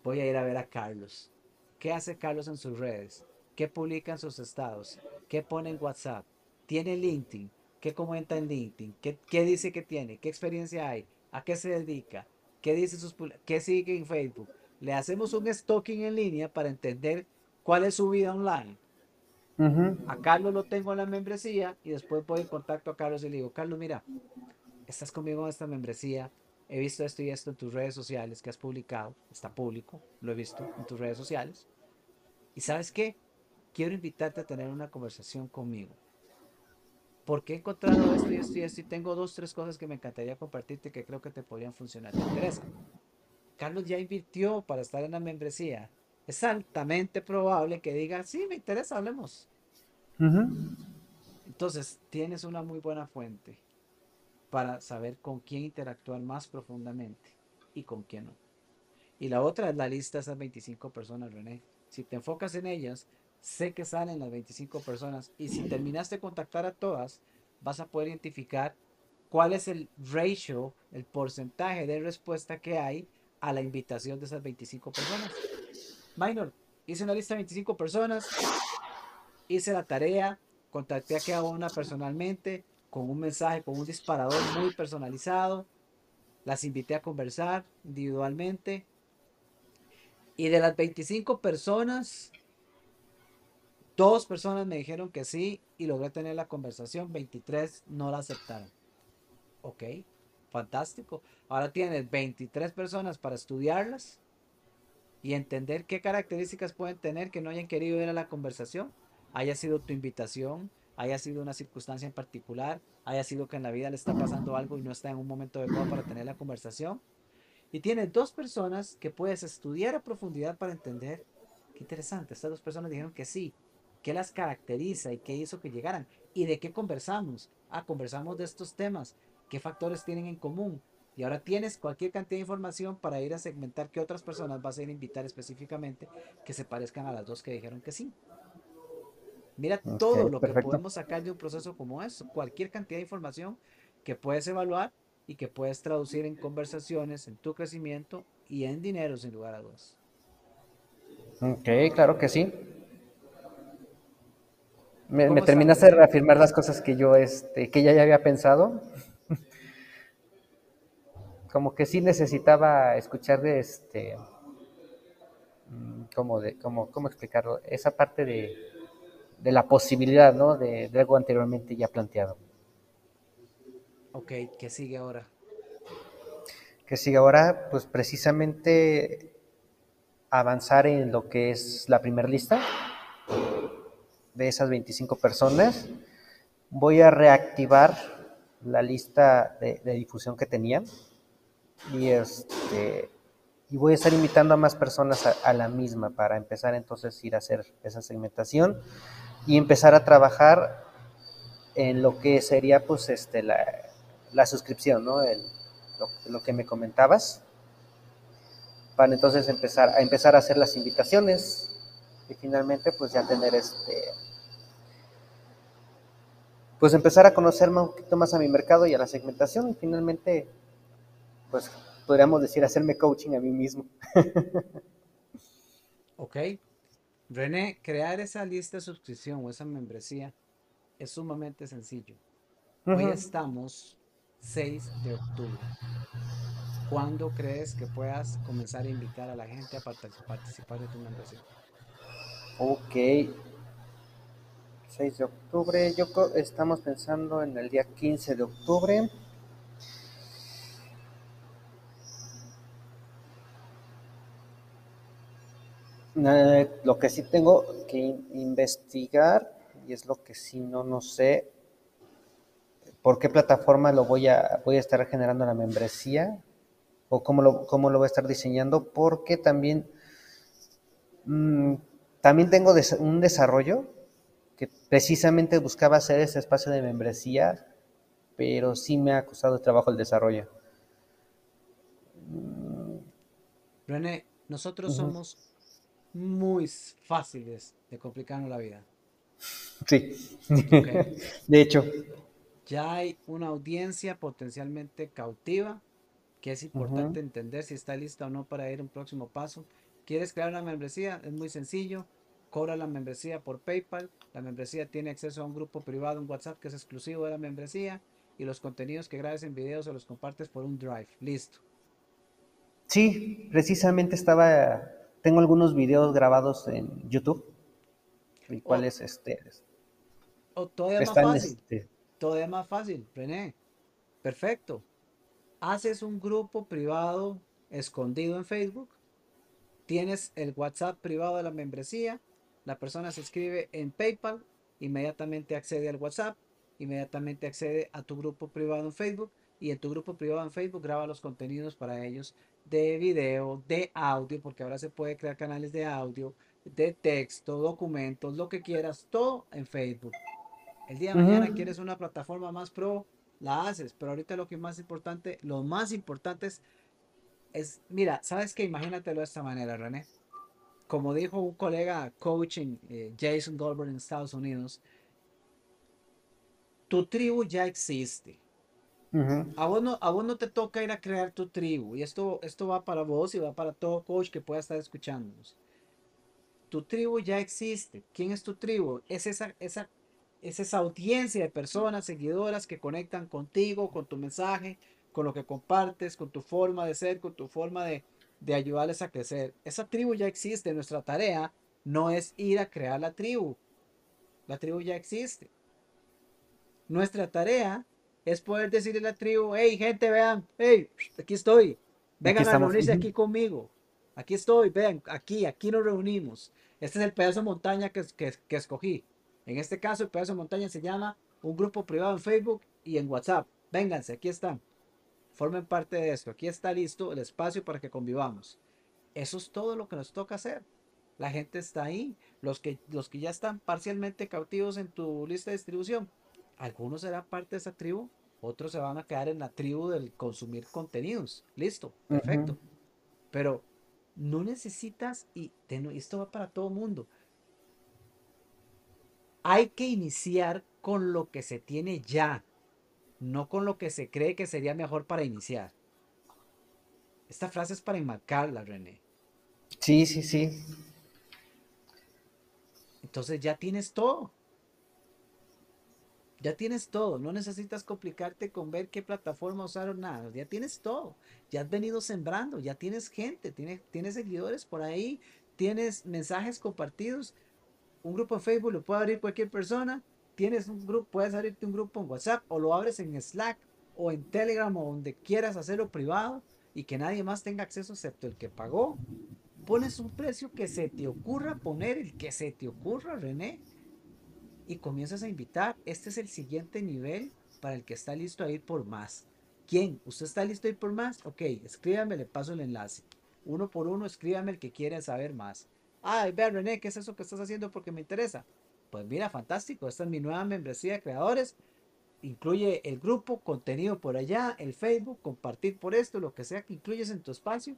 Voy a ir a ver a Carlos. ¿Qué hace Carlos en sus redes? ¿Qué publica en sus estados? ¿Qué pone en WhatsApp? ¿Tiene LinkedIn? ¿Qué comenta en LinkedIn? ¿Qué, dice que tiene? ¿Qué experiencia hay? ¿A qué se dedica? ¿Qué dice sus qué sigue en Facebook? Le hacemos un stalking en línea para entender cuál es su vida online. A Carlos lo tengo en la membresía y después voy en contacto a Carlos y le digo, Carlos, mira, estás conmigo en esta membresía, he visto esto y esto en tus redes sociales que has publicado, está público, lo he visto en tus redes sociales. Y sabes qué, quiero invitarte a tener una conversación conmigo. Porque he encontrado esto y esto y esto y tengo dos, tres cosas que me encantaría compartirte que creo que te podrían funcionar. ¿Te interesa? Carlos ya invirtió para estar en la membresía. Es altamente probable que diga, sí, me interesa, hablemos. Entonces, tienes una muy buena fuente para saber con quién interactuar más profundamente y con quién no. Y la otra es la lista de esas 25 personas, René. Si te enfocas en ellas, sé que salen las 25 personas y si terminaste de contactar a todas, vas a poder identificar cuál es el ratio, el porcentaje de respuesta que hay a la invitación de esas 25 personas. Minor, hice una lista de 25 personas, hice la tarea, contacté a cada una personalmente con un mensaje, con un disparador muy personalizado, las invité a conversar individualmente y de las 25 personas, Dos personas me dijeron que sí y logré tener la conversación, 23 no la aceptaron. Ok, fantástico. Ahora tienes 23 personas para estudiarlas y entender qué características pueden tener que no hayan querido ir a la conversación. Haya sido tu invitación, haya sido una circunstancia en particular, haya sido que en la vida le está pasando algo y no está en un momento adecuado para tener la conversación. Y tienes dos personas que puedes estudiar a profundidad para entender. Qué interesante, estas dos personas dijeron que sí, qué las caracteriza y qué hizo que llegaran y de qué conversamos. Ah, conversamos de estos temas, qué factores tienen en común. Y ahora tienes cualquier cantidad de información para ir a segmentar qué otras personas vas a ir a invitar específicamente que se parezcan a las dos que dijeron que sí. Mira todo lo que podemos sacar de un proceso como eso, cualquier cantidad de información que puedes evaluar y que puedes traducir en conversaciones, en tu crecimiento y en dinero sin lugar a dudas. Ok, claro que sí. Me, terminaste de reafirmar las cosas que yo, este, que ya, ya había pensado. Como que sí necesitaba escuchar de este, mm, ¿cómo, de, cómo, cómo explicarlo? Esa parte de, de la posibilidad, ¿no? De, de, algo anteriormente ya planteado. Ok, ¿qué sigue ahora? ¿Qué sigue ahora? Pues precisamente avanzar en lo que es la primera lista de esas 25 personas. Voy a reactivar la lista de, difusión que tenía y este y voy a estar invitando a más personas a, a, la misma para empezar entonces ir a hacer esa segmentación y empezar a trabajar en lo que sería pues este la, la suscripción, ¿no? El, lo, lo, que me comentabas para entonces empezar a empezar a hacer las invitaciones y finalmente pues ya tener este pues empezar a conocer un poquito más a mi mercado y a la segmentación y finalmente pues podríamos decir, hacerme coaching a mí mismo. ok. René, crear esa lista de suscripción o esa membresía es sumamente sencillo. Uh -huh. Hoy estamos 6 de octubre. ¿Cuándo crees que puedas comenzar a invitar a la gente a participar de tu membresía? Ok. 6 de octubre, yo estamos pensando en el día 15 de octubre. Eh, lo que sí tengo que investigar, y es lo que sí no, no sé, por qué plataforma lo voy a, voy a estar generando la membresía, o cómo lo, cómo lo voy a estar diseñando, porque también, mmm, también tengo un desarrollo que precisamente buscaba hacer ese espacio de membresía, pero sí me ha costado trabajo el desarrollo. René, nosotros uh -huh. somos muy fáciles de complicarnos la vida. Sí, okay. de hecho. Ya hay una audiencia potencialmente cautiva que es importante uh -huh. entender si está lista o no para ir a un próximo paso. ¿Quieres crear una membresía? Es muy sencillo. Cobra la membresía por PayPal. La membresía tiene acceso a un grupo privado en WhatsApp que es exclusivo de la membresía. Y los contenidos que grabes en video se los compartes por un drive. Listo. Sí, precisamente estaba tengo algunos videos grabados en YouTube, y cuáles oh. este, oh, todavía más fácil. Este... Todavía más fácil, René. Perfecto. Haces un grupo privado escondido en Facebook. Tienes el WhatsApp privado de la membresía. La persona se escribe en PayPal. Inmediatamente accede al WhatsApp. Inmediatamente accede a tu grupo privado en Facebook. Y en tu grupo privado en Facebook graba los contenidos para ellos de video, de audio, porque ahora se puede crear canales de audio, de texto, documentos, lo que quieras, todo en Facebook. El día de uh -huh. mañana quieres una plataforma más pro, la haces, pero ahorita lo que es más importante, lo más importante es, es mira, ¿sabes qué? Imagínatelo de esta manera, René. Como dijo un colega coaching, eh, Jason Goldberg en Estados Unidos, tu tribu ya existe. Uh -huh. a, vos no, a vos no te toca ir a crear tu tribu. Y esto, esto va para vos y va para todo coach que pueda estar escuchándonos. Tu tribu ya existe. ¿Quién es tu tribu? Es esa, esa, es esa audiencia de personas, seguidoras que conectan contigo, con tu mensaje, con lo que compartes, con tu forma de ser, con tu forma de, de ayudarles a crecer. Esa tribu ya existe. Nuestra tarea no es ir a crear la tribu. La tribu ya existe. Nuestra tarea es poder decirle a la tribu, hey gente, vean, hey, aquí estoy, vengan a reunirse aquí conmigo, aquí estoy, vean, aquí, aquí nos reunimos. Este es el pedazo de montaña que, que, que escogí. En este caso, el pedazo de montaña se llama un grupo privado en Facebook y en WhatsApp. Vénganse, aquí están. Formen parte de esto. Aquí está listo el espacio para que convivamos. Eso es todo lo que nos toca hacer. La gente está ahí. Los que, los que ya están parcialmente cautivos en tu lista de distribución, algunos serán parte de esa tribu, otros se van a quedar en la tribu del consumir contenidos. Listo, perfecto. Uh -huh. Pero no necesitas, y esto va para todo mundo, hay que iniciar con lo que se tiene ya, no con lo que se cree que sería mejor para iniciar. Esta frase es para enmarcarla, René. Sí, sí, sí. Entonces ya tienes todo. Ya tienes todo, no necesitas complicarte con ver qué plataforma usar o nada, ya tienes todo, ya has venido sembrando, ya tienes gente, tienes, tienes seguidores por ahí, tienes mensajes compartidos, un grupo en Facebook lo puede abrir cualquier persona, tienes un grupo, puedes abrirte un grupo en WhatsApp o lo abres en Slack o en Telegram o donde quieras hacerlo privado y que nadie más tenga acceso excepto el que pagó. Pones un precio que se te ocurra poner, el que se te ocurra, René, y comienzas a invitar. Este es el siguiente nivel para el que está listo a ir por más. ¿Quién? ¿Usted está listo a ir por más? Ok, escríbame, le paso el enlace. Uno por uno, escríbame el que quiere saber más. Ay, vea René, ¿qué es eso que estás haciendo porque me interesa? Pues mira, fantástico, esta es mi nueva membresía de creadores. Incluye el grupo, contenido por allá, el Facebook, compartir por esto, lo que sea que incluyes en tu espacio.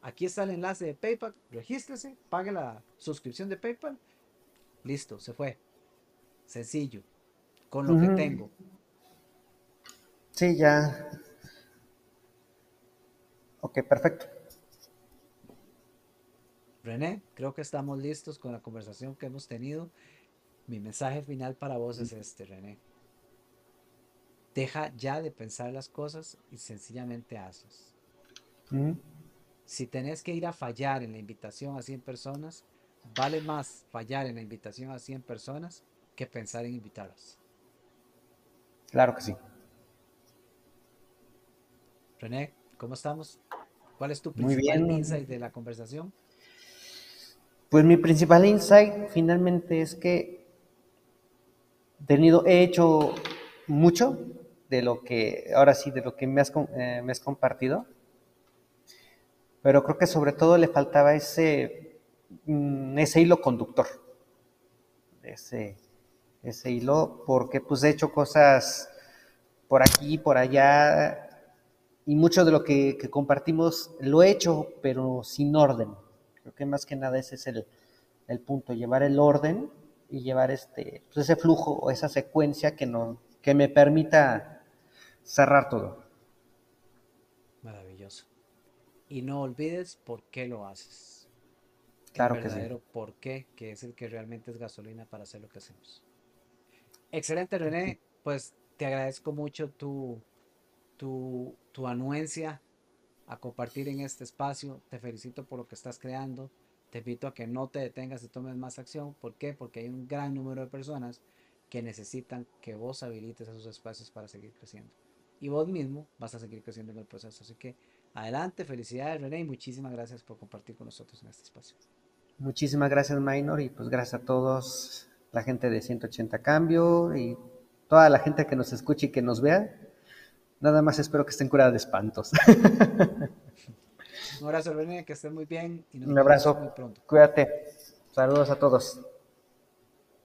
Aquí está el enlace de PayPal, regístrese, pague la suscripción de PayPal. Listo, se fue. Sencillo, con lo que tengo. Sí, ya. Ok, perfecto. René, creo que estamos listos con la conversación que hemos tenido. Mi mensaje final para vos es este, René. Deja ya de pensar las cosas y sencillamente hazlas. Si tenés que ir a fallar en la invitación a 100 personas, vale más fallar en la invitación a 100 personas que pensar en invitarlas. Claro que sí. René, ¿cómo estamos? ¿Cuál es tu principal insight de la conversación? Pues mi principal insight finalmente es que tenido, he hecho mucho de lo que, ahora sí, de lo que me has, eh, me has compartido, pero creo que sobre todo le faltaba ese, mm, ese hilo conductor, ese, ese hilo, porque pues he hecho cosas por aquí, por allá, y mucho de lo que, que compartimos lo he hecho, pero sin orden. Creo que más que nada ese es el, punto, llevar el orden y llevar este, pues ese flujo o esa secuencia que, no, que me permita cerrar todo. Maravilloso. Y no olvides por qué lo haces. Claro el verdadero que sí. por qué, que es el que realmente es gasolina para hacer lo que hacemos. Excelente, René. Pues te agradezco mucho tu, tu, tu anuencia a compartir en este espacio. Te felicito por lo que estás creando. Te invito a que no te detengas y tomes más acción. ¿Por qué? Porque hay un gran número de personas que necesitan que vos habilites esos espacios para seguir creciendo. Y vos mismo vas a seguir creciendo en el proceso. Así que adelante, felicidades René y muchísimas gracias por compartir con nosotros en este espacio. Muchísimas gracias Minor y pues gracias a todos, la gente de 180 Cambio y toda la gente que nos escuche y que nos vea. Nada más espero que estén curados de espantos. Un abrazo, René, que estén muy bien. Y Un abrazo. Muy pronto. Cuídate. Saludos a todos.